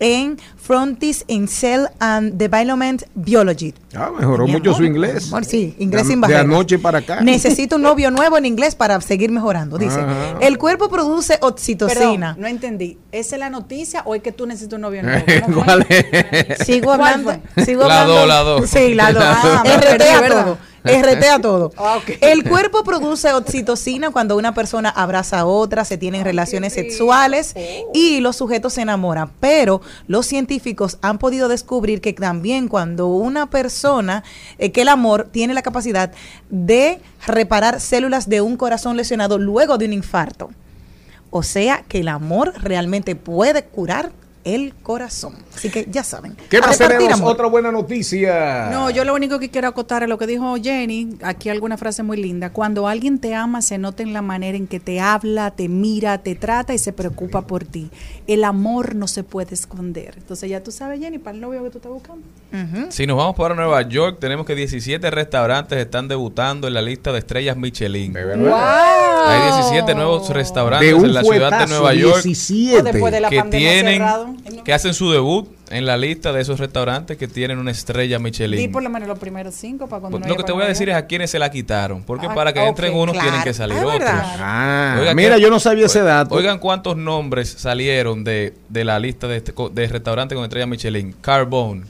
en Frontiers in Cell and Development Biology.
Ah, mejoró
Mi
mucho
amor,
su inglés.
amor, sí, inglés
De-
sin
De
barreras.
anoche para acá.
Necesito un novio nuevo en inglés para seguir mejorando. Dice,
Ajá.
el cuerpo produce oxitocina.
Perdón, no entendí. ¿Esa es la noticia o es que tú necesitas un novio nuevo?
¿Cuál es?
Sigo
¿Cuál
hablando. Sigo
La
hablando.
dos, la dos.
Sí, la dos.
Ah,
RT todo. RT a todo.
Ah.
El cuerpo produce oxitocina cuando una persona abraza a otra, se tienen relaciones sexuales y los sujetos se enamoran. Pero los científicos han podido descubrir que también cuando una persona, eh, que el amor tiene la capacidad de reparar células de un corazón lesionado luego de un infarto. O sea que el amor realmente puede curar el corazón. Así que ya saben.
¿Qué más tenemos? Otra buena noticia.
No, yo lo único que quiero acotar es lo que dijo Jenny, aquí alguna frase muy linda. Cuando alguien te ama, se nota en la manera en que te habla, te mira, te trata y se preocupa por ti. El amor no se puede esconder. Entonces ya tú sabes, Jenny, para el novio que tú estás buscando.
Si nos vamos para Nueva York, tenemos que 17 restaurantes están debutando en la lista de estrellas Michelin.
De verdad.
Hay 17 nuevos restaurantes en la ciudad de Nueva York
17.
O después de la
que tienen,
cerrado.
Que hacen su debut en la lista de esos restaurantes que tienen una estrella Michelin.
por lo menos los primeros cinco para cuando
Pues
no
lo que te voy a decir es a quiénes se la quitaron. Porque
Ah,
para que entren unos tienen que salir
Es
otros.
Ah,
Oigan,
mira,
que-
yo no sabía ese dato.
Oigan cuántos nombres salieron de, de la lista de, este de restaurantes con estrella Michelin. Carbone,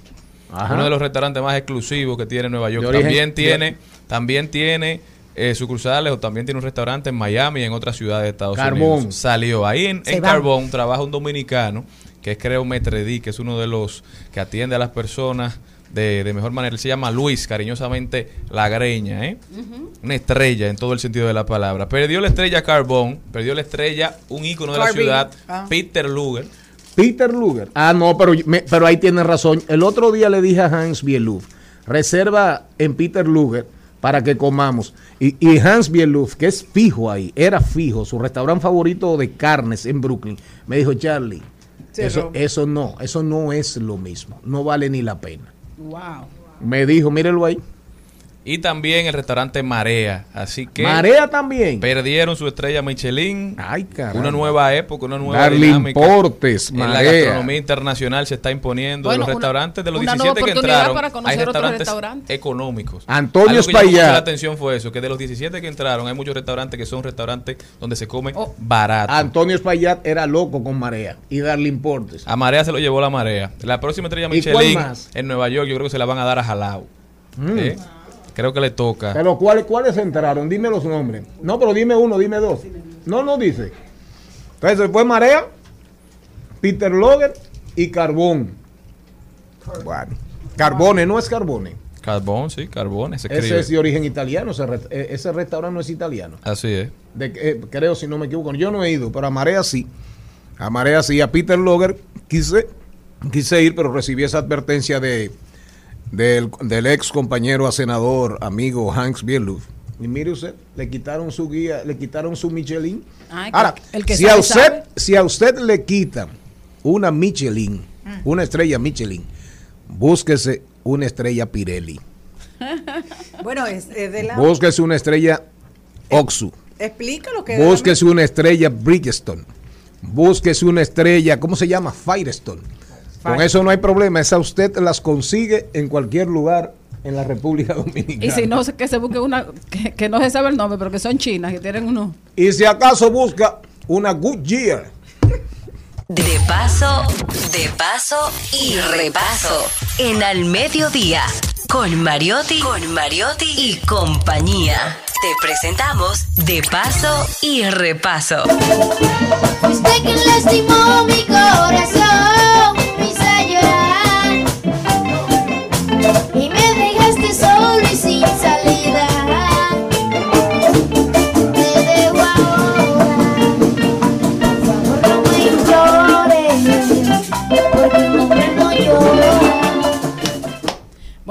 Ajá.
uno de los restaurantes más exclusivos que tiene Nueva York.
Origen-
también tiene, también tiene eh, sucursales o también tiene un restaurante en Miami y en otras ciudades de Estados
Carbone.
Unidos. Salió ahí en, en trabaja un dominicano que es creo Metredí, que es uno de los que atiende a las personas de, de mejor manera. Él se llama Luis, cariñosamente La Greña, ¿eh? Una estrella en todo el sentido de la palabra. Perdió la estrella Carbone, perdió la estrella un ícono de la ciudad,
Ah.
Peter Luger.
Peter Luger. Ah, no, pero, me- pero ahí tiene razón. El otro día le dije a Hans Bieluf, reserva en Peter Luger para que comamos. Y, y Hans Bieluf, que es fijo ahí, era fijo, su restaurante favorito de carnes en Brooklyn, me dijo, Charlie, eso, eso no, eso no es lo mismo, no vale ni la pena.
Wow.
Me dijo, mírelo ahí.
Y también el restaurante Marea. Así que
Marea también.
perdieron su estrella Michelin.
Ay, caramba.
Una nueva época, una nueva
Darle
dinámica.
importes,
En la gastronomía internacional se está imponiendo.
Bueno,
de los
una-
restaurantes de los
una
17
nueva
que entraron,
para conocer
hay
otros
restaurantes,
restaurantes.
económicos.
Antonio Espaillat.
la atención fue eso, que de los 17 que entraron, hay muchos restaurantes que son restaurantes donde se come
Oh.
barato.
Antonio Espaillat era loco con Marea y darle importes.
A Marea se lo llevó la Marea. La próxima estrella
¿Y cuál
Michelin
más?
en Nueva York, yo creo que se la van a dar a Jalao.
Mm.
¿Eh? Creo que le toca.
Pero ¿cuáles, ¿cuáles entraron? Dime los nombres. No, pero dime uno, dime dos. No, no dice. Entonces fue Marea, Peter Loger y Carbón. Bueno, Carbone, no es Carbone.
Carbón, sí, carbón, se
Ese es de origen italiano. Ese, re- eh, ese restaurante no es italiano.
Así es.
De- eh, creo, si no me equivoco. Yo no he ido, pero a Marea sí. A Marea sí. A Peter Loger quise, quise ir, pero recibí esa advertencia de, del, del ex compañero a senador, amigo Hanks Bierluff. Y mire usted, le quitaron su guía, le quitaron su Michelin.
Ay,
Ahora,
el que
si,
sabe,
a usted,
sabe.
si a usted le quitan una Michelin, una estrella Michelin, búsquese una estrella Pirelli.
Bueno, es, es de la.
Búsquese una estrella Oxu.
Explica lo que.
Búsquese una estrella Bridgestone. Búsquese una estrella, ¿cómo se llama? Firestone. Con eso no hay problema. Esa usted las consigue en cualquier lugar en la República Dominicana.
Y si no, que se busque una que, que no se sabe el nombre, pero que son chinas, que tienen uno.
Y si acaso busca una Goodyear.
De paso, de paso y repaso. En al mediodía. Con Mariotti, con Mariotti y compañía. Te presentamos De paso y repaso.
Fuiste quien lastimó mi corazón,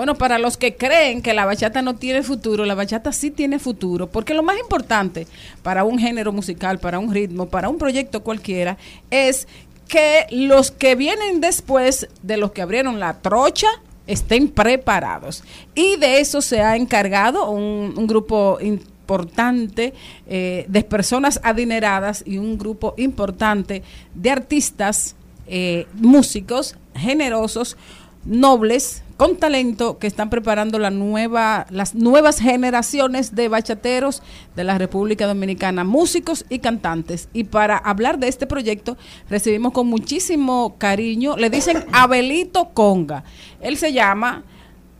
Bueno, para los que creen que la bachata no tiene futuro, la bachata sí tiene futuro, porque lo más importante para un género musical, para un ritmo, para un proyecto cualquiera, es que los que vienen después de los que abrieron la trocha estén preparados. Y de eso se ha encargado un, grupo importante eh, de personas adineradas y un grupo importante de artistas, eh, músicos, generosos, nobles, con talento, que están preparando la nueva, las nuevas generaciones de bachateros de la República Dominicana, músicos y cantantes. Y para hablar de este proyecto, recibimos con muchísimo cariño, le dicen Abelito Conga. Él se llama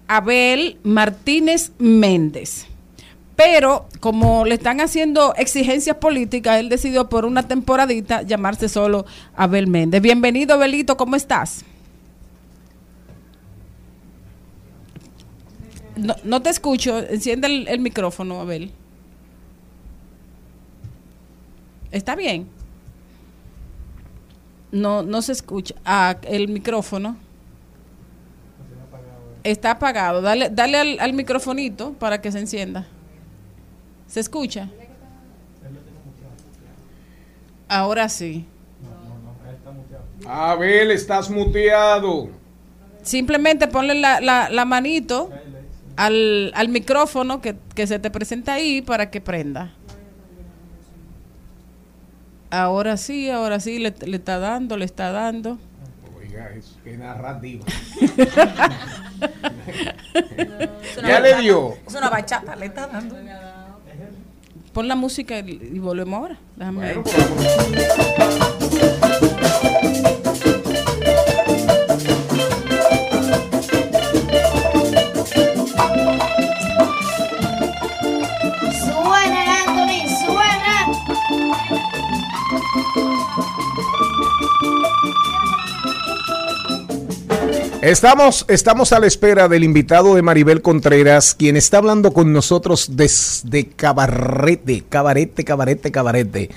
Abel Martínez Méndez. Pero como le están haciendo exigencias políticas, él decidió por una temporadita llamarse solo Abel Méndez. Bienvenido, Abelito, ¿cómo estás? No, no te escucho. Enciende el, el micrófono, Abel. ¿Está bien? No, no se escucha. Ah, el micrófono. Está apagado. Dale, dale al, al microfonito para que se encienda. ¿Se escucha? Ahora sí.
Abel, estás muteado.
Simplemente ponle la, la, la manito al, al micrófono que, que se te presenta ahí para que prenda. Ahora sí, ahora sí, le, le está dando, le está dando.
Oiga, es que narrativa. ¿Ya le dio?
Es una bachata, le está dando.
Pon la música y, y volvemos ahora. Déjame ver.
Estamos, estamos a la espera del invitado de Maribel Contreras, quien está hablando con nosotros desde Cabarete, Cabarete, Cabarete, Cabarete.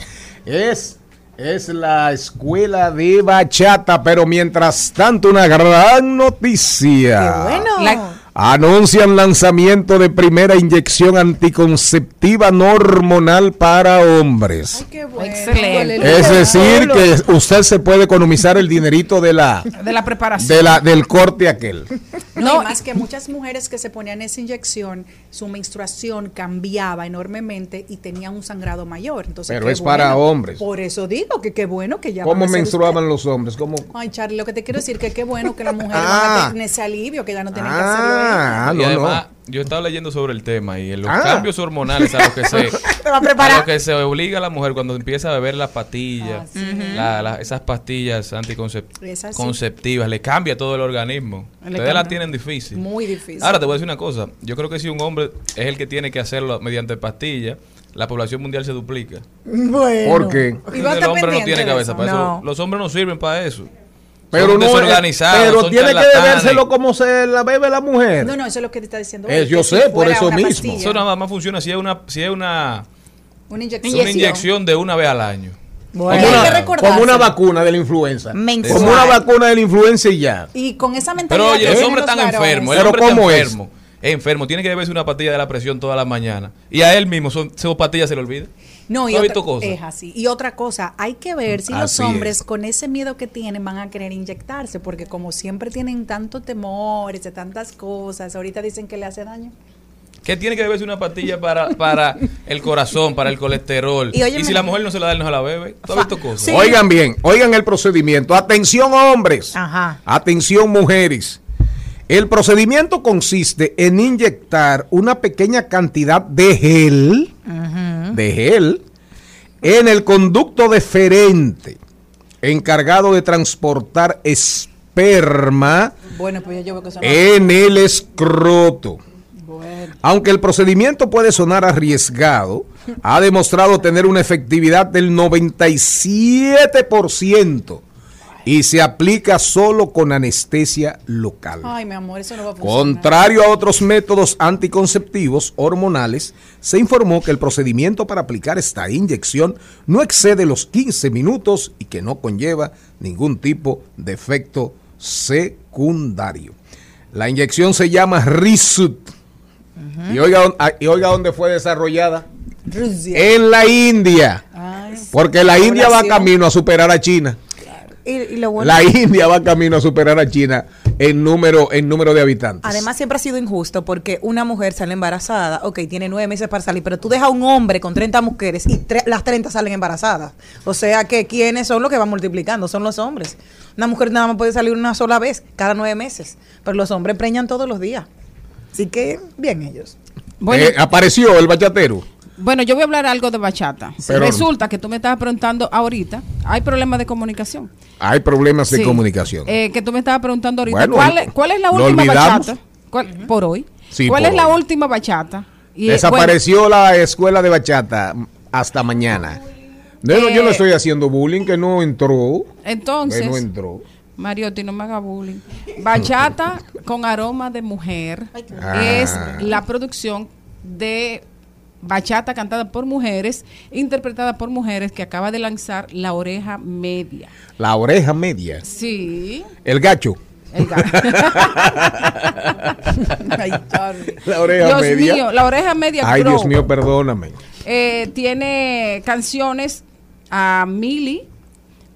Es, es la escuela de bachata, pero mientras tanto una gran noticia.
Qué bueno.
La-
Anuncian lanzamiento de primera inyección anticonceptiva no hormonal para hombres.
Excelente.
Es decir, que usted se puede economizar el dinerito de la,
de la preparación.
de la del corte aquel.
No, y más que muchas mujeres que se ponían esa inyección, su menstruación cambiaba enormemente y tenían un sangrado mayor. Entonces,
Pero
qué
es para
bueno.
hombres.
Por eso digo que qué bueno que ya
¿Cómo
van a ser
menstruaban los hombres? ¿Cómo?
Ay, Charlie, lo que te quiero decir que qué bueno que las mujeres
Ah.
van a tener ese alivio, que ya no tienen que
Ah,
y
no, no.
además, yo estaba leyendo sobre el tema y en los
Ah.
cambios hormonales a los que se
Te va a
a
preparar.
lo que se obliga a la mujer cuando empieza a beber las pastillas, la- la- esas pastillas
Esas sí.
anticonceptivas, le cambia todo el organismo.
Le
Ustedes la
cambia.
tienen difícil.
Muy difícil.
Ahora te voy a decir una cosa. Yo creo que si un hombre es el que tiene que hacerlo mediante pastillas, la población mundial se duplica.
Bueno.
¿Por qué?
El hombre no tiene cabeza para eso.
No.
Los hombres no sirven para eso.
Pero
son
no, pero
son
tiene que bebérselo como se la bebe la mujer.
No, no, eso es lo que te está diciendo.
Eh,
él,
yo
si
sé, por eso mismo.
pastilla,
Eso nada más funciona si es una, si es una,
Una inyección.
una inyección de una vez al año.
Bueno.
Como una,
recordárselo.
como una vacuna de la influenza.
Mensual.
Como una vacuna de la influenza y ya.
Y con esa
Pero
mentalidad
oye,
que
los hombres están enfermos. El
Pero
hombre está
¿cómo es?
enfermo. Es enfermo. Tiene que beberse una pastilla de la presión toda la mañana. Y a él mismo, son, esas pastillas se le olvida.
No, y
¿Tú has
otra,
cosas?
es así. Y otra cosa, hay que ver si los
Así
hombres
es.
con ese miedo que tienen van a querer inyectarse, porque como siempre tienen tanto temores de tantas cosas, ahorita dicen que le hace daño.
Que tiene que beberse una pastilla para, para el corazón, para el colesterol.
Y
si la mujer no se la da, no se la bebe. ¿Tú has visto cosas?
Oigan bien, oigan el procedimiento. Atención hombres.
Ajá.
Atención mujeres. El procedimiento consiste en inyectar una pequeña cantidad de gel, de gel, en el conducto deferente encargado de transportar esperma
Bueno, pues yo que
en el escroto. Aunque el procedimiento puede sonar arriesgado, ha demostrado tener una efectividad del 97% y se aplica solo con anestesia local.
Ay, mi amor, eso no va a funcionar.
Contrario a otros métodos anticonceptivos hormonales, se informó que el procedimiento para aplicar esta inyección no excede los 15 minutos y que no conlleva ningún tipo de efecto secundario. La inyección se llama Risut. y, oiga, ah, y oiga dónde fue desarrollada. En la India. Porque la India va
Población.
camino a superar a China.
Y, y lo bueno-
La India va camino a superar a China en número, en número de habitantes.
Además, siempre ha sido injusto porque una mujer sale embarazada, ok, tiene nueve meses para salir, pero tú dejas a un hombre con 30 mujeres y tre- las 30 salen embarazadas. O sea que, ¿quiénes son los que van multiplicando? Son los hombres. Una mujer nada más puede salir una sola vez, cada nueve meses, pero los hombres preñan todos los días. Así que, bien ellos.
Bueno,
Eh, apareció el bachatero.
Bueno, yo voy a hablar algo de bachata.
Pero-
Resulta que tú me estabas preguntando ahorita, hay problemas de comunicación.
Hay problemas de
Sí.
comunicación.
Eh, que tú me estabas preguntando ahorita,
Bueno,
¿cuál, es- cuál es la
¿lo
última
olvidamos?
bachata? ¿Cuál- por hoy.
Sí,
¿Cuál
por
es la última bachata? Y, eh,
Desapareció la escuela de bachata hasta mañana. No, no, yo no
Eh,
estoy haciendo bullying, que no entró.
entonces,
Que no entró.
Mariotti, no me haga bullying. Bachata con aroma de mujer
Ah.
es la producción de bachata cantada por mujeres, interpretada por mujeres que acaba de lanzar La Oreja Media.
La oreja media.
Sí.
El gacho.
El gato.
La oreja
Dios
media.
mío, La Oreja Media
Ay. Dios mío, perdóname.
Eh, tiene canciones a Mili,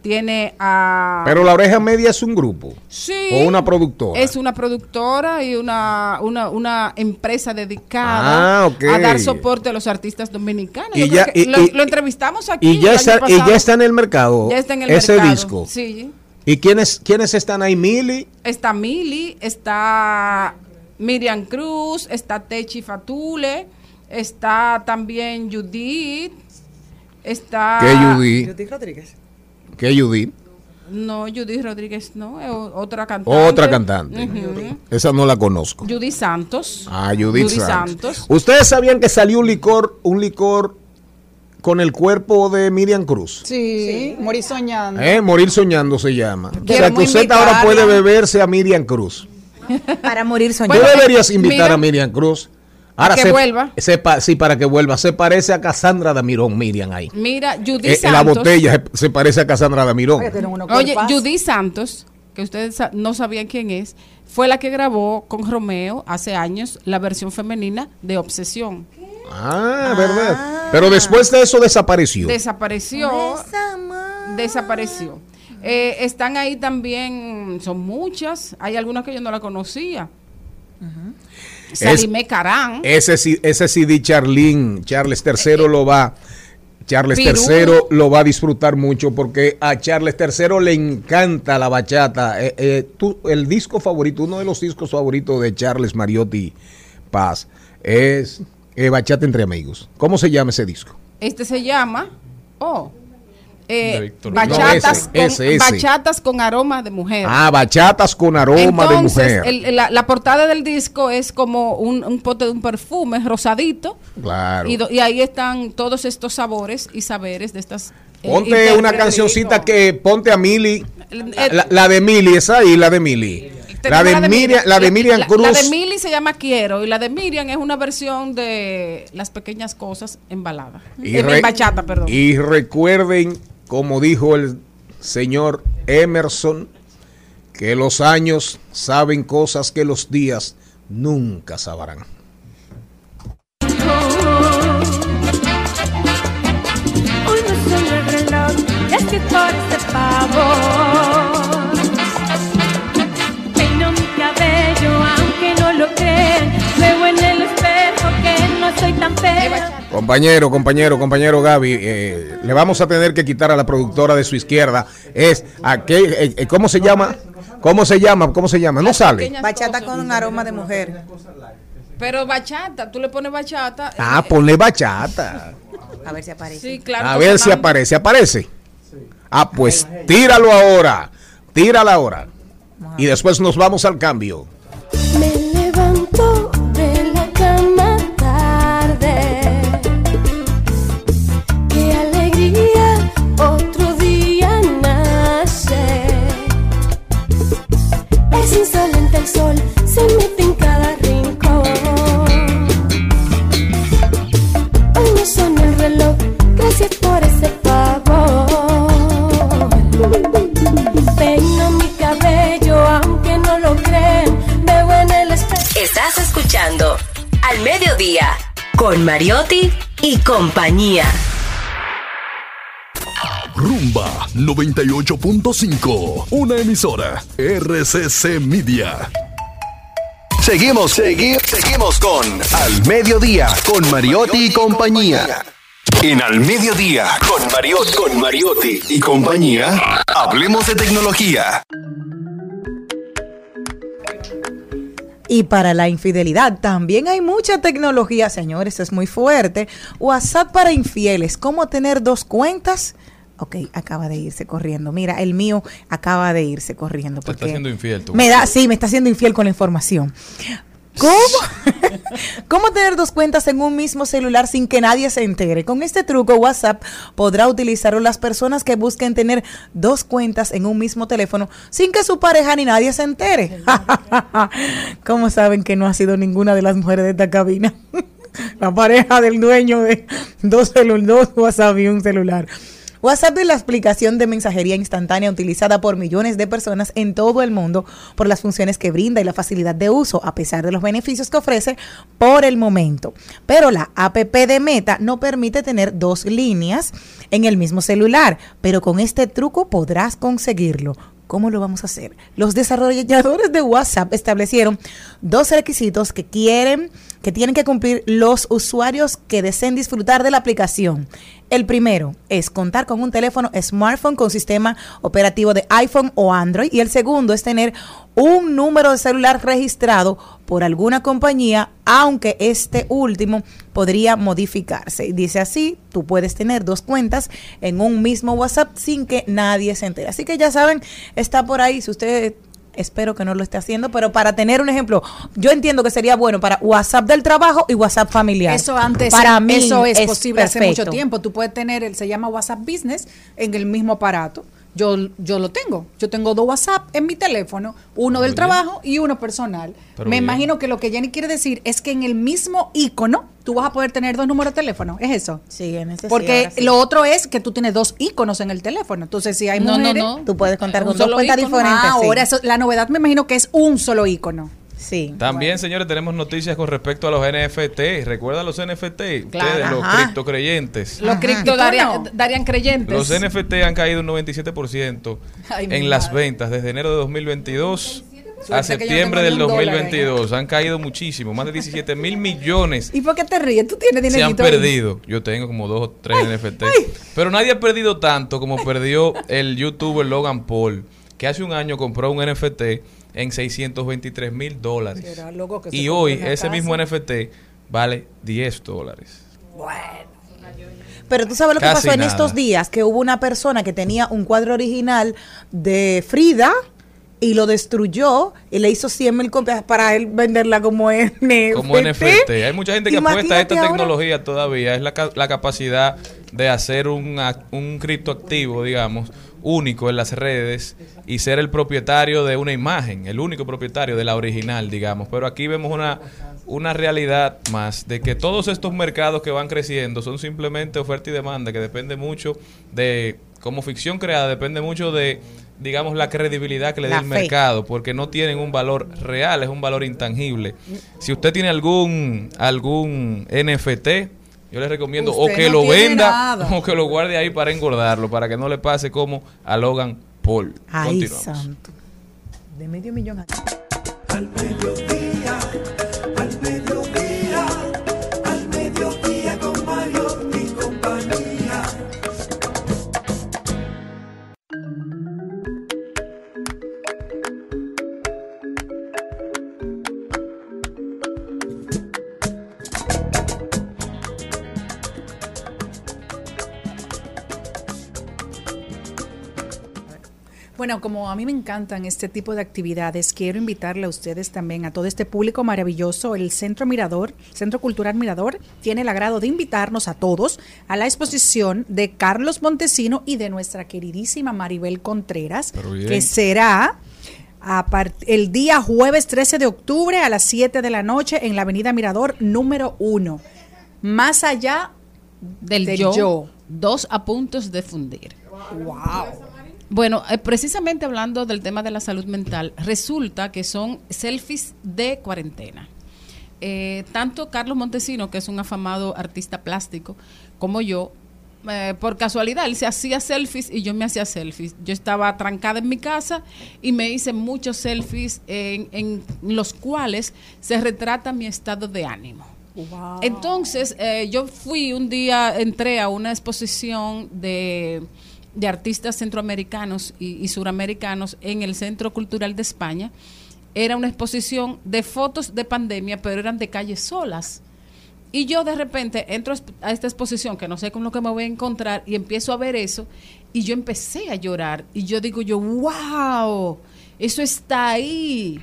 tiene a...
Pero la oreja media es un grupo.
Sí.
O una productora.
Es una productora y una, una, una empresa dedicada
Ah,
a dar soporte a los artistas dominicanos.
Y
Yo
ya-
creo que
y-
lo,
y-
lo entrevistamos aquí.
Y ya,
el
está,
año
y ya está en el mercado.
Ya está en el
ese
mercado.
disco.
Sí.
¿Y quiénes, quiénes están ahí? Mili.
Está Mili, está Miriam Cruz, está Techi Fatule, está también Judith, está...
¿Qué Judith?
Judith Rodríguez.
¿Qué Judith?
No, Judith Rodríguez no, es otra cantante.
Otra cantante. Esa no la conozco.
Judith Santos.
Ah, Judith,
Judith
Santos.
Santos.
¿Ustedes sabían que salió un licor, un licor con el cuerpo de Miriam Cruz?
Sí, morí soñando.
¿Eh? Morir soñando se llama. O sea que usted ahora puede beberse a Miriam Cruz.
Para morir
Tú
soñando.
deberías invitar
mira,
a Miriam Cruz. Ahora
que
se-
vuelva.
sí, para que vuelva. Se parece a Cassandra Damirón, Miriam ahí.
Mira, Judith
Eh, en la
Santos.
botella se, se parece a Cassandra Damirón.
Oye, Judith Santos que ustedes no sabían quién es, fue la que grabó con Romeo hace años la versión femenina de Obsesión.
Ah, verdad. Pero después de eso desapareció.
Desapareció. Desapareció. Eh, están ahí también, son muchas. Hay algunas que yo no la conocía. Salime Carán.
Ese, ese CD Charlene, Charles III lo va, Charles
Pirú.
III lo va a disfrutar mucho porque a Charles III le encanta la bachata. Eh, eh, tú- el disco favorito, uno de los discos favoritos de Charles Mariotti Paz es eh, Bachata entre amigos. ¿Cómo se llama ese disco?
Este se llama, oh, eh, bachatas,
No, ese,
con,
ese, ese.
bachatas con aroma de mujer.
Ah, bachatas con aroma
Entonces,
de mujer.
el- la, la portada del disco es como un, un pote de un perfume rosadito.
claro.
Y, do- y ahí están todos estos sabores y saberes de estas. eh,
Ponte una cancioncita que ponte a Mili.
El-
La, la de Mili, esa ahí, la de Mili. La de, Miriam, la de Miriam
la-
Cruz.
La de Mili se llama Quiero y la de Miriam es una versión de Las Pequeñas Cosas en balada.
Y
en,
re-
en bachata, perdón.
Y recuerden, como dijo el señor Emerson, que los años saben cosas que los días nunca sabrán.
Hoy este tan
Compañero, compañero, compañero Gaby, eh, le vamos a tener que quitar a la productora de su izquierda. Es aquel, eh, eh, ¿cómo se llama? ¿Cómo se llama? ¿Cómo se llama? No sale.
Bachata con aroma de mujer.
Pero bachata, tú le pones bachata.
Ah, ponle bachata.
A ver si aparece.
Sí, claro.
A ver si aparece. ¿Aparece? Ah, pues tíralo ahora. Tírala ahora. Y después nos vamos al cambio.
Con Mariotti y compañía.
Rumba 98.5. Una emisora. RCC Media.
Seguimos, segui- seguimos con Al Mediodía, con Mariotti y compañía. En Al Mediodía, con Mariotti, con Mariotti y compañía, hablemos de tecnología.
Y para la infidelidad también hay mucha tecnología, señores, es muy fuerte. WhatsApp para infieles, ¿cómo tener dos cuentas? Ok, acaba de irse corriendo. Mira, el mío acaba de irse corriendo.
Te está haciendo infiel tú.
me da, sí, me está haciendo infiel con la información. ¿Cómo? ¿Cómo tener dos cuentas en un mismo celular sin que nadie se entere? Con este truco, WhatsApp podrá utilizarlo las personas que busquen tener dos cuentas en un mismo teléfono sin que su pareja ni nadie se entere. ¿Cómo saben que no ha sido ninguna de las mujeres de esta cabina? La pareja del dueño de dos, celu- dos WhatsApp y un celular. WhatsApp es la aplicación de mensajería instantánea utilizada por millones de personas en todo el mundo por las funciones que brinda y la facilidad de uso, a pesar de los beneficios que ofrece por el momento. Pero la APP de Meta no permite tener dos líneas en el mismo celular, pero con este truco podrás conseguirlo. ¿Cómo lo vamos a hacer? Los desarrolladores de WhatsApp establecieron dos requisitos que quieren, que tienen que cumplir los usuarios que deseen disfrutar de la aplicación. El primero es contar con un teléfono smartphone con sistema operativo de iPhone o Android. Y el segundo es tener un número de celular registrado por alguna compañía, aunque este último podría modificarse. Dice así, tú puedes tener dos cuentas en un mismo WhatsApp sin que nadie se entere. Así que ya saben, está por ahí. Si usted espero que no lo esté haciendo, pero para tener un ejemplo, yo entiendo que sería bueno para WhatsApp del trabajo y WhatsApp familiar.
Eso antes,
para mí
eso es, posible hace mucho tiempo. Tú puedes tener, el, se llama WhatsApp Business en el mismo aparato. Yo, yo lo tengo. Yo tengo dos WhatsApp en mi teléfono, uno del
bien.
trabajo y uno personal.
Pero
Me
bien.
imagino que lo que Jenny quiere decir es que en el mismo icono tú vas a poder tener dos números de teléfono. ¿Es eso?
Sí, en ese
Porque
sí.
lo otro es que tú tienes dos iconos en el teléfono. Entonces, si hay
No, no,
mujeres,
no.
Tú puedes contar con dos cuentas
icono.
diferentes.
Ah,
sí.
ahora eso- la novedad me imagino que es un solo icono.
Sí.
También, señores, tenemos noticias con respecto a los NFT. ¿Recuerdan los NFT?
Claro.
Ustedes, los
Ajá.
criptocreyentes.
Los cripto
¿Y tú
darían,
no?
darían creyentes.
Los NFT han caído un 97%
Ay,
en las
madre.
ventas desde enero de 2022 a septiembre del
ni un dólar ahí.
2022. Han caído muchísimo, más de 17 mil millones
¿Y por qué te ríes? Tú tienes
se han perdido. Yo tengo como dos o tres NFT. Pero nadie ha perdido tanto como perdió el youtuber Logan Paul, que hace un año compró un NFT en 623 mil dólares. Y hoy ese
casa.
mismo NFT vale 10 dólares.
Pero tú sabes lo que pasó en estos días, que hubo una persona que tenía un cuadro original de Frida y lo destruyó y le hizo 100 mil copias para él venderla como NFT.
Como NFT. Hay mucha gente que apuesta a esta
Imagínate ahora.
tecnología todavía. Es la, la capacidad de hacer un, un criptoactivo, digamos, único en las redes y ser el propietario de una imagen, el único propietario de la original, digamos. Pero aquí vemos una, una realidad más de que todos estos mercados que van creciendo son simplemente oferta y demanda, que depende mucho de, como ficción creada, depende mucho de digamos la credibilidad que le dé el
fe.
mercado porque no tienen un valor real, es un valor intangible. Si usted tiene algún algún NFT, yo le recomiendo o que
no
lo venda
nada.
o que lo guarde ahí para engordarlo, para que no le pase como a Logan Paul.
Ay,
Continuamos.
santo. De medio millón a-
Bueno, como a mí me encantan este tipo de actividades, quiero invitarle a ustedes también, a todo este público maravilloso. El Centro Mirador, Centro Cultural Mirador, tiene el agrado de invitarnos a todos a la exposición de Carlos Montesino y de nuestra queridísima Maribel Contreras, que será a el día jueves 13 de octubre a las 7 de la noche en la Avenida Mirador número 1. Más allá
del,
del
yo,
yo.
dos a puntos de fundir.
Wow.
Bueno, eh, precisamente hablando del tema de la salud mental, resulta que son selfies de cuarentena. Eh, tanto Carlos Montesino, que es un afamado artista plástico, como yo, eh, por casualidad, él se hacía selfies y yo me hacía selfies. Yo estaba trancada en mi casa y me hice muchos selfies en, en los cuales se retrata mi estado de ánimo. Entonces, eh, yo fui un día, entré a una exposición de, de artistas centroamericanos y, suramericanos en el Centro Cultural de España. Era una exposición de fotos de pandemia, pero eran de calles solas. Y yo de repente entro a esta exposición que no sé con lo que me voy a encontrar y empiezo a ver eso y yo empecé a llorar y yo digo yo, wow, eso está ahí.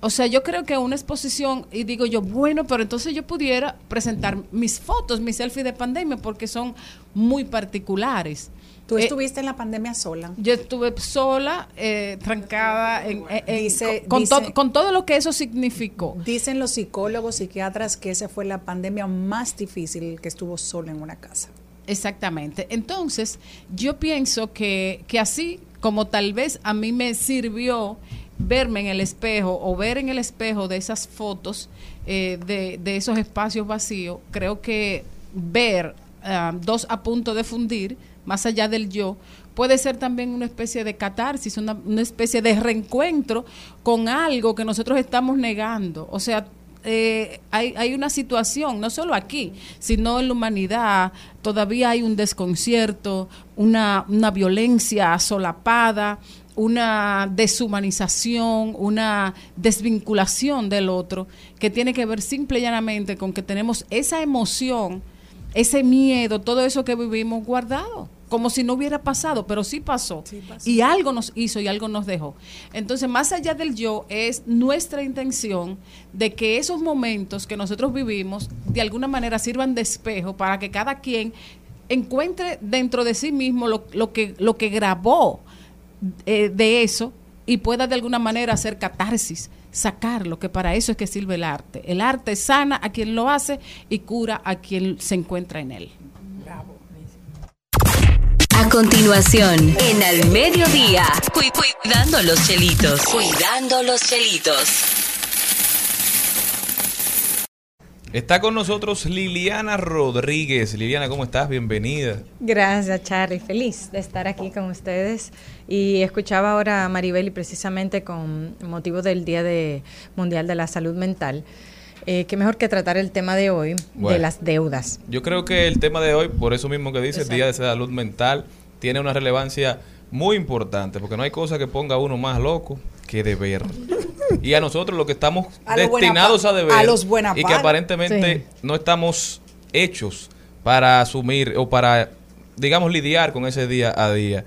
O sea, yo creo que una exposición y digo yo, bueno, pero entonces yo pudiera presentar mis fotos, mis selfies de pandemia porque son muy particulares.
Tú
Eh,
estuviste en la pandemia sola.
yo estuve sola, eh, trancada, en, en- en-
Dice-
con,
dice-
todo, con todo lo que eso significó.
Dicen los psicólogos, psiquiatras que esa fue la pandemia más difícil que estuvo sola en una casa.
Exactamente. Entonces, yo pienso que, que así como tal vez a mí me sirvió verme en el espejo o ver en el espejo de esas fotos eh, de, de esos espacios vacíos, creo que ver ah, dos a punto de fundir, más allá del yo, puede ser también una especie de catarsis, una, especie de reencuentro con algo que nosotros estamos negando. O sea, eh, hay, hay una situación, no solo aquí, sino en la humanidad, todavía hay un desconcierto, una, una violencia solapada, una deshumanización, una desvinculación del otro, que tiene que ver simple y llanamente con que tenemos esa emoción, ese miedo, todo eso que vivimos guardado, como si no hubiera pasado, pero sí pasó. Y algo nos hizo y algo nos dejó. Entonces, más allá del yo, es nuestra intención de que esos momentos que nosotros vivimos, de alguna manera sirvan de espejo para que cada quien encuentre dentro de sí mismo lo, lo que, lo que grabó eh, de eso y pueda de alguna manera hacer catarsis, sacarlo, que para eso es que sirve el arte. El arte sana a quien lo hace y cura a quien se encuentra en él.
A continuación, en Al Mediodía, cu- cuidando los chelitos. Cuidando los chelitos.
Está con nosotros Liliana Rodríguez. Liliana, ¿cómo estás? Bienvenida.
Gracias, Charlie. Feliz de estar aquí con ustedes. Y escuchaba ahora a Maribel y precisamente con motivo del Día de Mundial de la Salud Mental. Eh, qué mejor que tratar el tema de hoy
Bueno.
de las deudas.
Yo creo que el tema de hoy, por eso mismo que dice, el Día de Salud Mental, tiene una relevancia muy importante, porque no hay cosa que ponga a uno más loco que deber. Y a nosotros lo que estamos
A
destinados a deber
a los buena
y que
par.
aparentemente
Sí.
no estamos hechos para asumir o para, digamos, lidiar con ese día a día.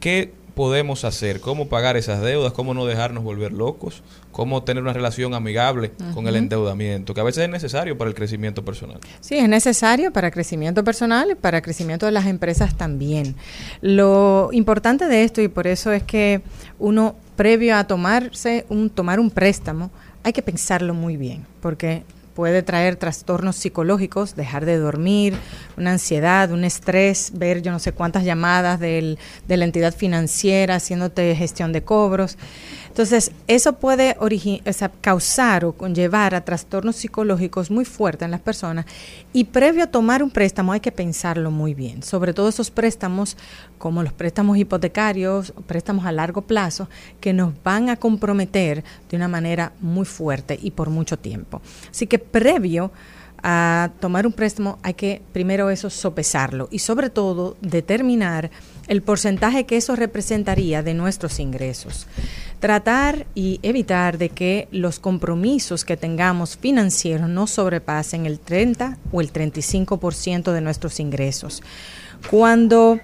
¿Qué podemos hacer? ¿Cómo pagar esas deudas? ¿Cómo no dejarnos volver locos? ¿Cómo tener una relación amigable con el endeudamiento? Que a veces es necesario para el crecimiento personal.
Sí, es necesario para crecimiento personal y para crecimiento de las empresas también. Lo importante de esto, y por eso es que uno, previo a tomarse un, tomar un préstamo, hay que pensarlo muy bien, porque puede traer trastornos psicológicos, dejar de dormir, una ansiedad, un estrés, ver yo no sé cuántas llamadas del- de la entidad financiera haciéndote gestión de cobros. Entonces, eso puede causar o conllevar a trastornos psicológicos muy fuertes en las personas. Y previo a tomar un préstamo hay que pensarlo muy bien, sobre todo esos préstamos como los préstamos hipotecarios, préstamos a largo plazo, que nos van a comprometer de una manera muy fuerte y por mucho tiempo. Así que previo a tomar un préstamo hay que primero eso sopesarlo y sobre todo determinar el porcentaje que eso representaría de nuestros ingresos. Tratar y evitar de que los compromisos que tengamos financieros no sobrepasen el 30 o el 35% de nuestros ingresos. Cuando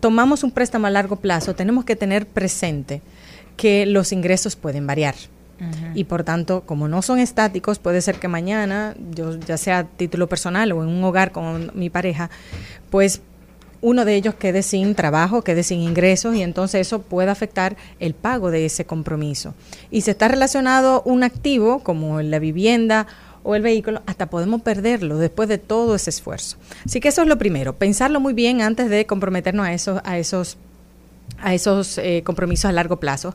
tomamos un préstamo a largo plazo, tenemos que tener presente que los ingresos pueden variar. Y por tanto, como no son estáticos, puede ser que mañana, yo ya sea a título personal o en un hogar con mi pareja, pues uno de ellos quede sin trabajo, quede sin ingresos y entonces eso puede afectar el pago de ese compromiso. Y si está relacionado un activo como la vivienda o el vehículo, hasta podemos perderlo después de todo ese esfuerzo. Así que eso es lo primero, pensarlo muy bien antes de comprometernos a esos, a esos, a esos eh, compromisos a largo plazo.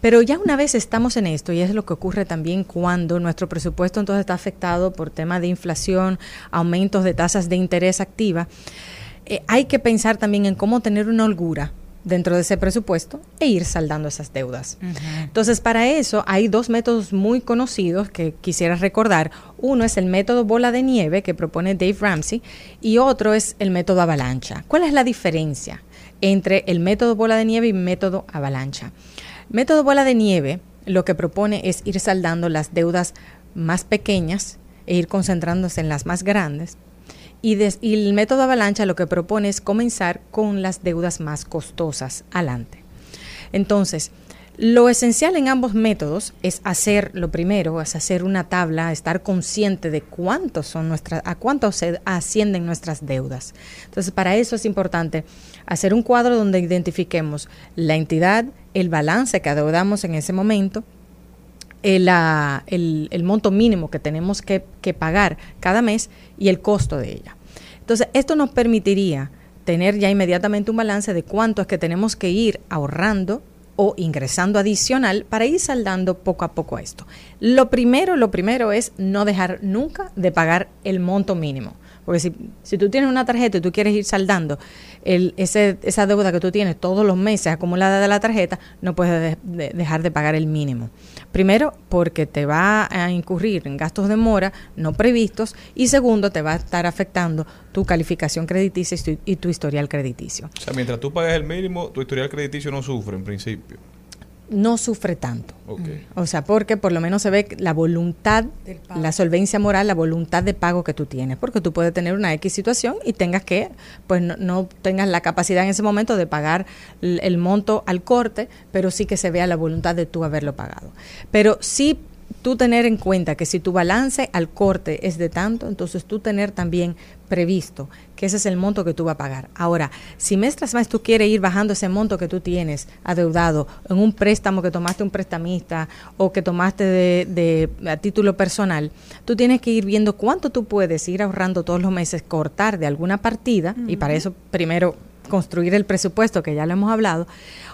Pero ya una vez estamos en esto, y es lo que ocurre también cuando nuestro presupuesto entonces está afectado por temas de inflación, aumentos de tasas de interés activa, eh, hay que pensar también en cómo tener una holgura dentro de ese presupuesto e ir saldando esas deudas. Entonces, para eso hay dos métodos muy conocidos que quisiera recordar. Uno es el método bola de nieve que propone Dave Ramsey y otro es el método avalancha. ¿Cuál es la diferencia entre el método bola de nieve y método avalancha? Método bola de nieve lo que propone es ir saldando las deudas más pequeñas e ir concentrándose en las más grandes. Y, des- el método avalancha lo que propone es comenzar con las deudas más costosas adelante. Entonces, lo esencial en ambos métodos es hacer lo primero, es hacer una tabla, estar consciente de cuántos son nuestras, a cuánto ascienden nuestras deudas. Entonces, para eso es importante hacer un cuadro donde identifiquemos la entidad, el balance que adeudamos en ese momento, el, ah, el- el monto mínimo que tenemos que, que pagar cada mes y el costo de ella. Entonces, esto nos permitiría tener ya inmediatamente un balance de cuánto es que tenemos que ir ahorrando o ingresando adicional para ir saldando poco a poco esto. Lo primero, lo primero es no dejar nunca de pagar el monto mínimo. Porque si, si tú tienes una tarjeta y tú quieres ir saldando el, ese, esa deuda que tú tienes todos los meses acumulada de la tarjeta, no puedes de- de- dejar de pagar el mínimo. Primero, porque te va a incurrir en gastos de mora no previstos y segundo, te va a estar afectando tu calificación crediticia y tu, y tu historial crediticio.
O sea, mientras tú pagues el mínimo, tu historial crediticio no sufre en principio.
No sufre tanto. O sea, porque por lo menos se ve la voluntad, la solvencia moral, la voluntad de pago que tú tienes. Porque tú puedes tener una X situación y tengas que, pues no, no tengas la capacidad en ese momento de pagar l- el monto al corte, pero sí que se vea la voluntad de tú haberlo pagado. Pero sí tú tener en cuenta que si tu balance al corte es de tanto, entonces tú tener también previsto que ese es el monto que tú vas a pagar. Ahora, si mes tras mes tú quieres ir bajando ese monto que tú tienes adeudado en un préstamo que tomaste un prestamista o que tomaste de, de a título personal, tú tienes que ir viendo cuánto tú puedes ir ahorrando todos los meses, cortar de alguna partida y para eso primero construir el presupuesto, que ya lo hemos hablado,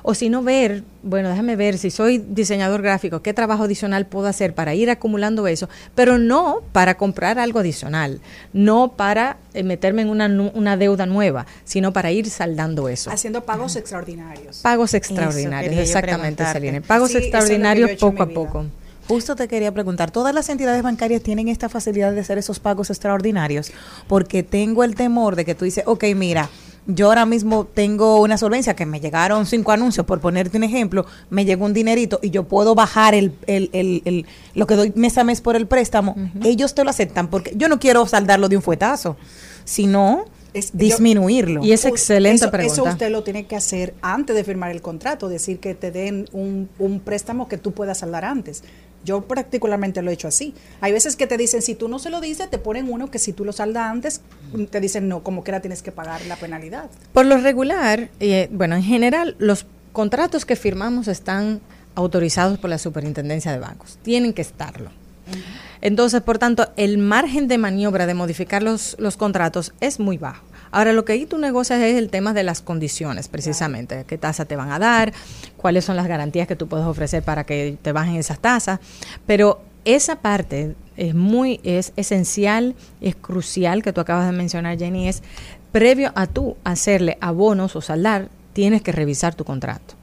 o si no ver, bueno, déjame ver si soy diseñador gráfico, qué trabajo adicional puedo hacer para ir acumulando eso, pero no para comprar algo adicional, no para eh, meterme en una, nu- una deuda nueva, sino para ir saldando eso.
Haciendo pagos extraordinarios.
Pagos extraordinarios, exactamente. Celine. Pagos
Sí,
extraordinarios
he
poco a poco.
Justo te quería preguntar, ¿todas las entidades bancarias tienen esta facilidad de hacer esos pagos extraordinarios? Porque tengo el temor de que tú dices, ok, mira, yo ahora mismo tengo una solvencia que me llegaron cinco anuncios, por ponerte un ejemplo, me llegó un dinerito y yo puedo bajar el, el, el- el- lo que doy mes a mes por el préstamo, ellos te lo aceptan porque yo no quiero saldarlo de un fuetazo, sino disminuirlo.
Y es excelente
eso,
pregunta.
Eso usted lo tiene que hacer antes de firmar el contrato, decir que te den un, un préstamo que tú puedas saldar antes. Yo particularmente lo he hecho así. Hay veces que te dicen, si tú no se lo dices, te ponen uno que si tú lo saldas antes, te dicen, no, como quiera tienes que pagar la penalidad.
Por lo regular, eh, bueno, en general, los contratos que firmamos están autorizados por la Superintendencia de Bancos. Tienen que estarlo. Entonces, por tanto, el margen de maniobra de modificar los, los contratos es muy bajo. Ahora, lo que ahí tú negocias es el tema de las condiciones, precisamente. ¿Qué tasa te van a dar? ¿Cuáles son las garantías que tú puedes ofrecer para que te bajen esas tasas? Pero esa parte es muy, es esencial, es crucial que tú acabas de mencionar, Jenny, es previo a tú hacerle abonos o saldar, tienes que revisar tu contrato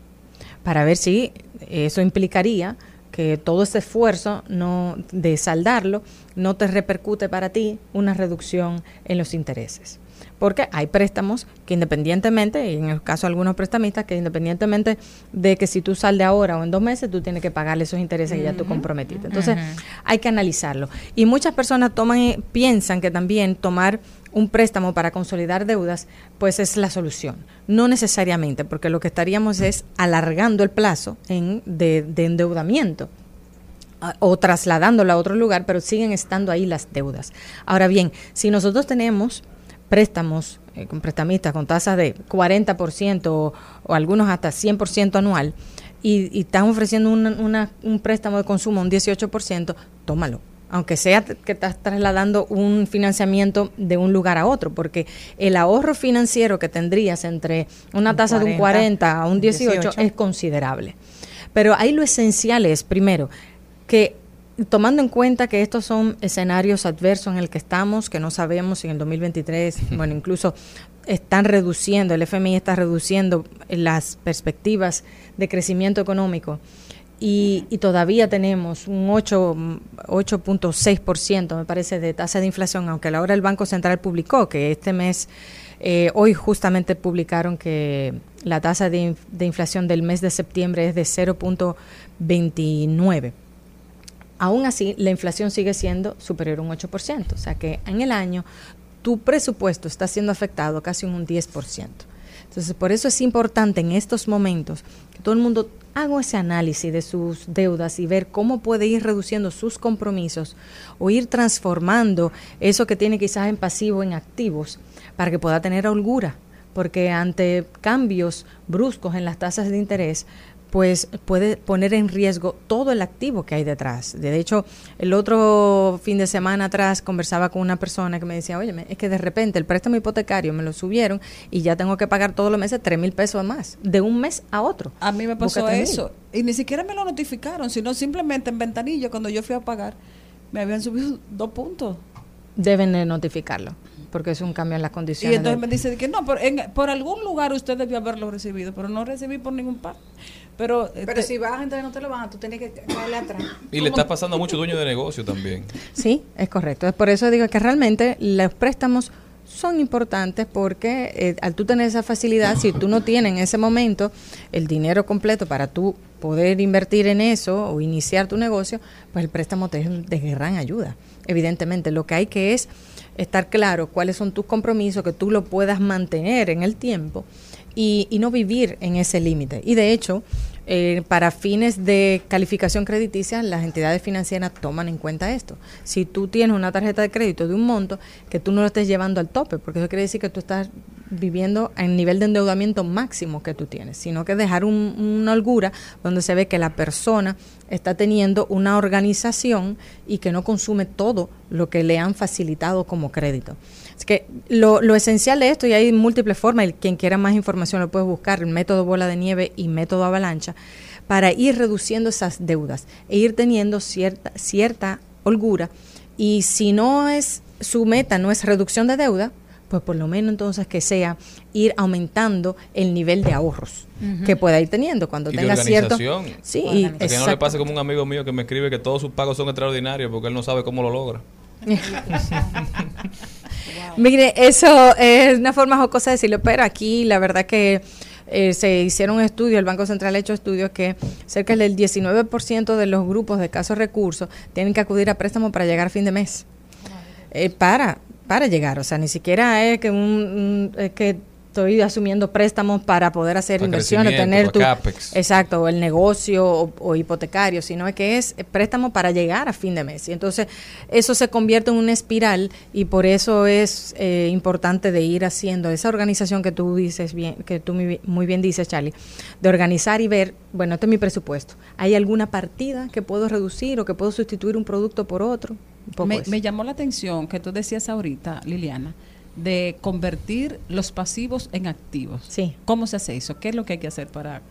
para ver si eso implicaría que todo ese esfuerzo no de saldarlo no te repercute para ti una reducción en los intereses. Porque hay préstamos que independientemente, y en el caso de algunos prestamistas, que independientemente de que si tú saldes ahora o en dos meses, tú tienes que pagarle esos intereses que ya tú comprometiste. Entonces, hay que analizarlo. Y muchas personas toman, piensan que también tomar un préstamo para consolidar deudas, pues es la solución. No necesariamente, porque lo que estaríamos es alargando el plazo en, de, de endeudamiento a- o trasladándolo a otro lugar, pero siguen estando ahí las deudas. Ahora bien, si nosotros tenemos préstamos eh, con prestamistas con tasas de 40% o, o algunos hasta 100% anual y, y están ofreciendo una- una- un préstamo de consumo un 18%, tómalo. Aunque sea que estás trasladando un financiamiento de un lugar a otro, porque el ahorro financiero que tendrías entre una
Un
tasa de un
40,
40 a un 18,
18.
es considerable. Pero ahí lo esencial es, primero, que tomando en cuenta que estos son escenarios adversos en el que estamos, que no sabemos si en el 2023, bueno, incluso están reduciendo, el FMI está reduciendo las perspectivas de crecimiento económico y, y todavía tenemos un 8, mm, 8.6% me parece de tasa de inflación, aunque a la hora el Banco Central publicó que este mes, eh, hoy justamente publicaron que la tasa de, de inflación del mes de septiembre es de 0.29. Aún así, la inflación sigue siendo superior a un 8%, o sea que en el año tu presupuesto está siendo afectado casi un 10%. Entonces, por eso es importante en estos momentos que todo el mundo haga ese análisis de sus deudas y ver cómo puede ir reduciendo sus compromisos o ir transformando eso que tiene quizás en pasivo en activos para que pueda tener holgura, porque ante cambios bruscos en las tasas de interés, pues puede poner en riesgo todo el activo que hay detrás. De hecho, el otro fin de semana atrás conversaba con una persona que me decía, oye, es que de repente el préstamo hipotecario me lo subieron y ya tengo que pagar todos los meses 3 mil pesos más, de un mes a otro.
A mí me pasó eso. Y ni siquiera me lo notificaron, sino simplemente en ventanilla, cuando yo fui a pagar, me habían subido dos puntos.
Deben de notificarlo, porque es un cambio en las
Y
condiciones.
entonces
de-
me dice que no, por, en- por algún lugar usted debió haberlo recibido, pero no recibí por ningún parte. Pero,
Pero
este,
si bajas, entonces no te lo bajan, tú tienes que caerle atrás.
Y le está pasando a muchos dueños de negocio también.
Sí, es correcto. Es por eso digo que realmente los préstamos son importantes porque eh, al tú tener esa facilidad, si tú no tienes en ese momento el dinero completo para tú poder invertir en eso o iniciar tu negocio, pues el préstamo te es de gran ayuda. Evidentemente, lo que hay que es estar claro cuáles son tus compromisos, que tú lo puedas mantener en el tiempo y, y no vivir en ese límite. Y de hecho, eh, para fines de calificación crediticia, las entidades financieras toman en cuenta esto. Si tú tienes una tarjeta de crédito de un monto, que tú no lo estés llevando al tope, porque eso quiere decir que tú estás viviendo en nivel de endeudamiento máximo que tú tienes, sino que dejar un- una holgura donde se ve que la persona está teniendo una organización y que no consume todo lo que le han facilitado como crédito. Es que lo, lo esencial de esto, y hay múltiples formas, y quien quiera más información lo puede buscar, el método bola de nieve y método avalancha, para ir reduciendo esas deudas e ir teniendo cierta, cierta holgura. Y si no es su meta, no es reducción de deuda, pues por lo menos entonces que sea ir aumentando el nivel de ahorros que pueda ir teniendo cuando
Y de
tenga cierto
organización.
sí y
Para que no le pase como un amigo mío que me escribe que todos sus pagos son extraordinarios porque él no sabe cómo lo logra.
Mire, eso es una forma jocosa de decirlo, pero aquí la verdad que eh, se hicieron estudios, el Banco Central ha hecho estudios que cerca del 19% de los grupos de escasos recursos tienen que acudir a préstamos para llegar a fin de mes. Eh, para, para llegar, o sea, ni siquiera es que, un, un- es que estoy asumiendo préstamos para poder hacer
Para
inversiones, tener tu,
CAPEX.
exacto, o el negocio o, o hipotecario, sino que es préstamo para llegar a fin de mes. Y entonces eso se convierte en una espiral y por eso es eh, importante de ir haciendo esa organización que tú dices bien, que tú muy, muy bien dices, Charlie, de organizar y ver, bueno, este es mi presupuesto. ¿Hay alguna partida que puedo reducir o que puedo sustituir un producto por otro?
Me, me llamó la atención que tú decías ahorita, Liliana, de convertir los pasivos en activos.
Sí.
¿Cómo se hace eso? ¿Qué es lo que hay que hacer para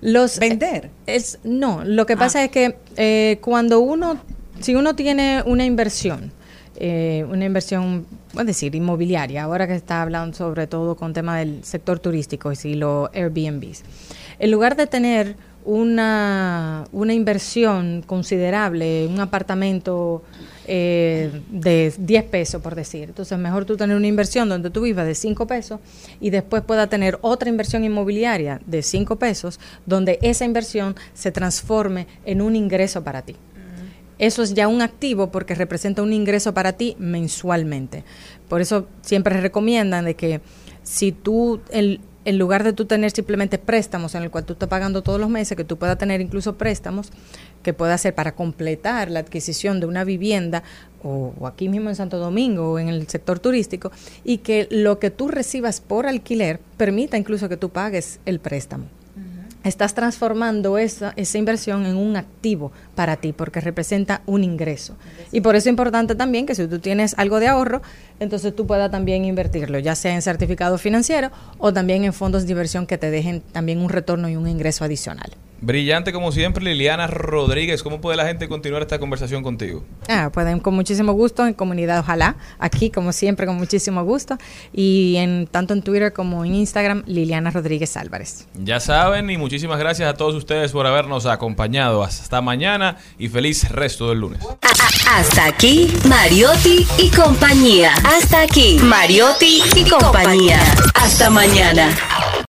Los,
vender?
Es, no, lo que
Ah.
pasa es que eh, cuando uno, si uno tiene una inversión, eh, una inversión, es decir, inmobiliaria, ahora que está hablando sobre todo con tema del sector turístico y si los Airbnbs, en lugar de tener una, una inversión considerable, un apartamento eh, de 10 pesos, por decir. Entonces, mejor tú tener una inversión donde tú vivas de 5 pesos y después pueda tener otra inversión inmobiliaria de 5 pesos, donde esa inversión se transforme en un ingreso para ti. Eso es ya un activo porque representa un ingreso para ti mensualmente. Por eso siempre recomiendan de que si tú, el, en lugar de tú tener simplemente préstamos en el cual tú estás pagando todos los meses, que tú puedas tener incluso préstamos que pueda ser para completar la adquisición de una vivienda o, o aquí mismo en Santo Domingo o en el sector turístico y que lo que tú recibas por alquiler permita incluso que tú pagues el préstamo. Estás transformando esa, esa inversión en un activo para ti porque representa un ingreso. Y por eso es importante también que si tú tienes algo de ahorro, entonces tú puedas también invertirlo, ya sea en certificado financiero o también en fondos de inversión que te dejen también un retorno y un ingreso adicional.
Brillante como siempre, Liliana Rodríguez. ¿Cómo puede la gente continuar esta conversación contigo?
Ah, pueden con muchísimo gusto en comunidad Ojalá, aquí como siempre con muchísimo gusto y en tanto en Twitter como en Instagram Liliana Rodríguez Álvarez.
Ya saben, y muchísimas gracias a todos ustedes por habernos acompañado. Hasta mañana y feliz resto del lunes.
Hasta aquí, Mariotti y compañía. Hasta aquí, Mariotti y compañía. Hasta mañana.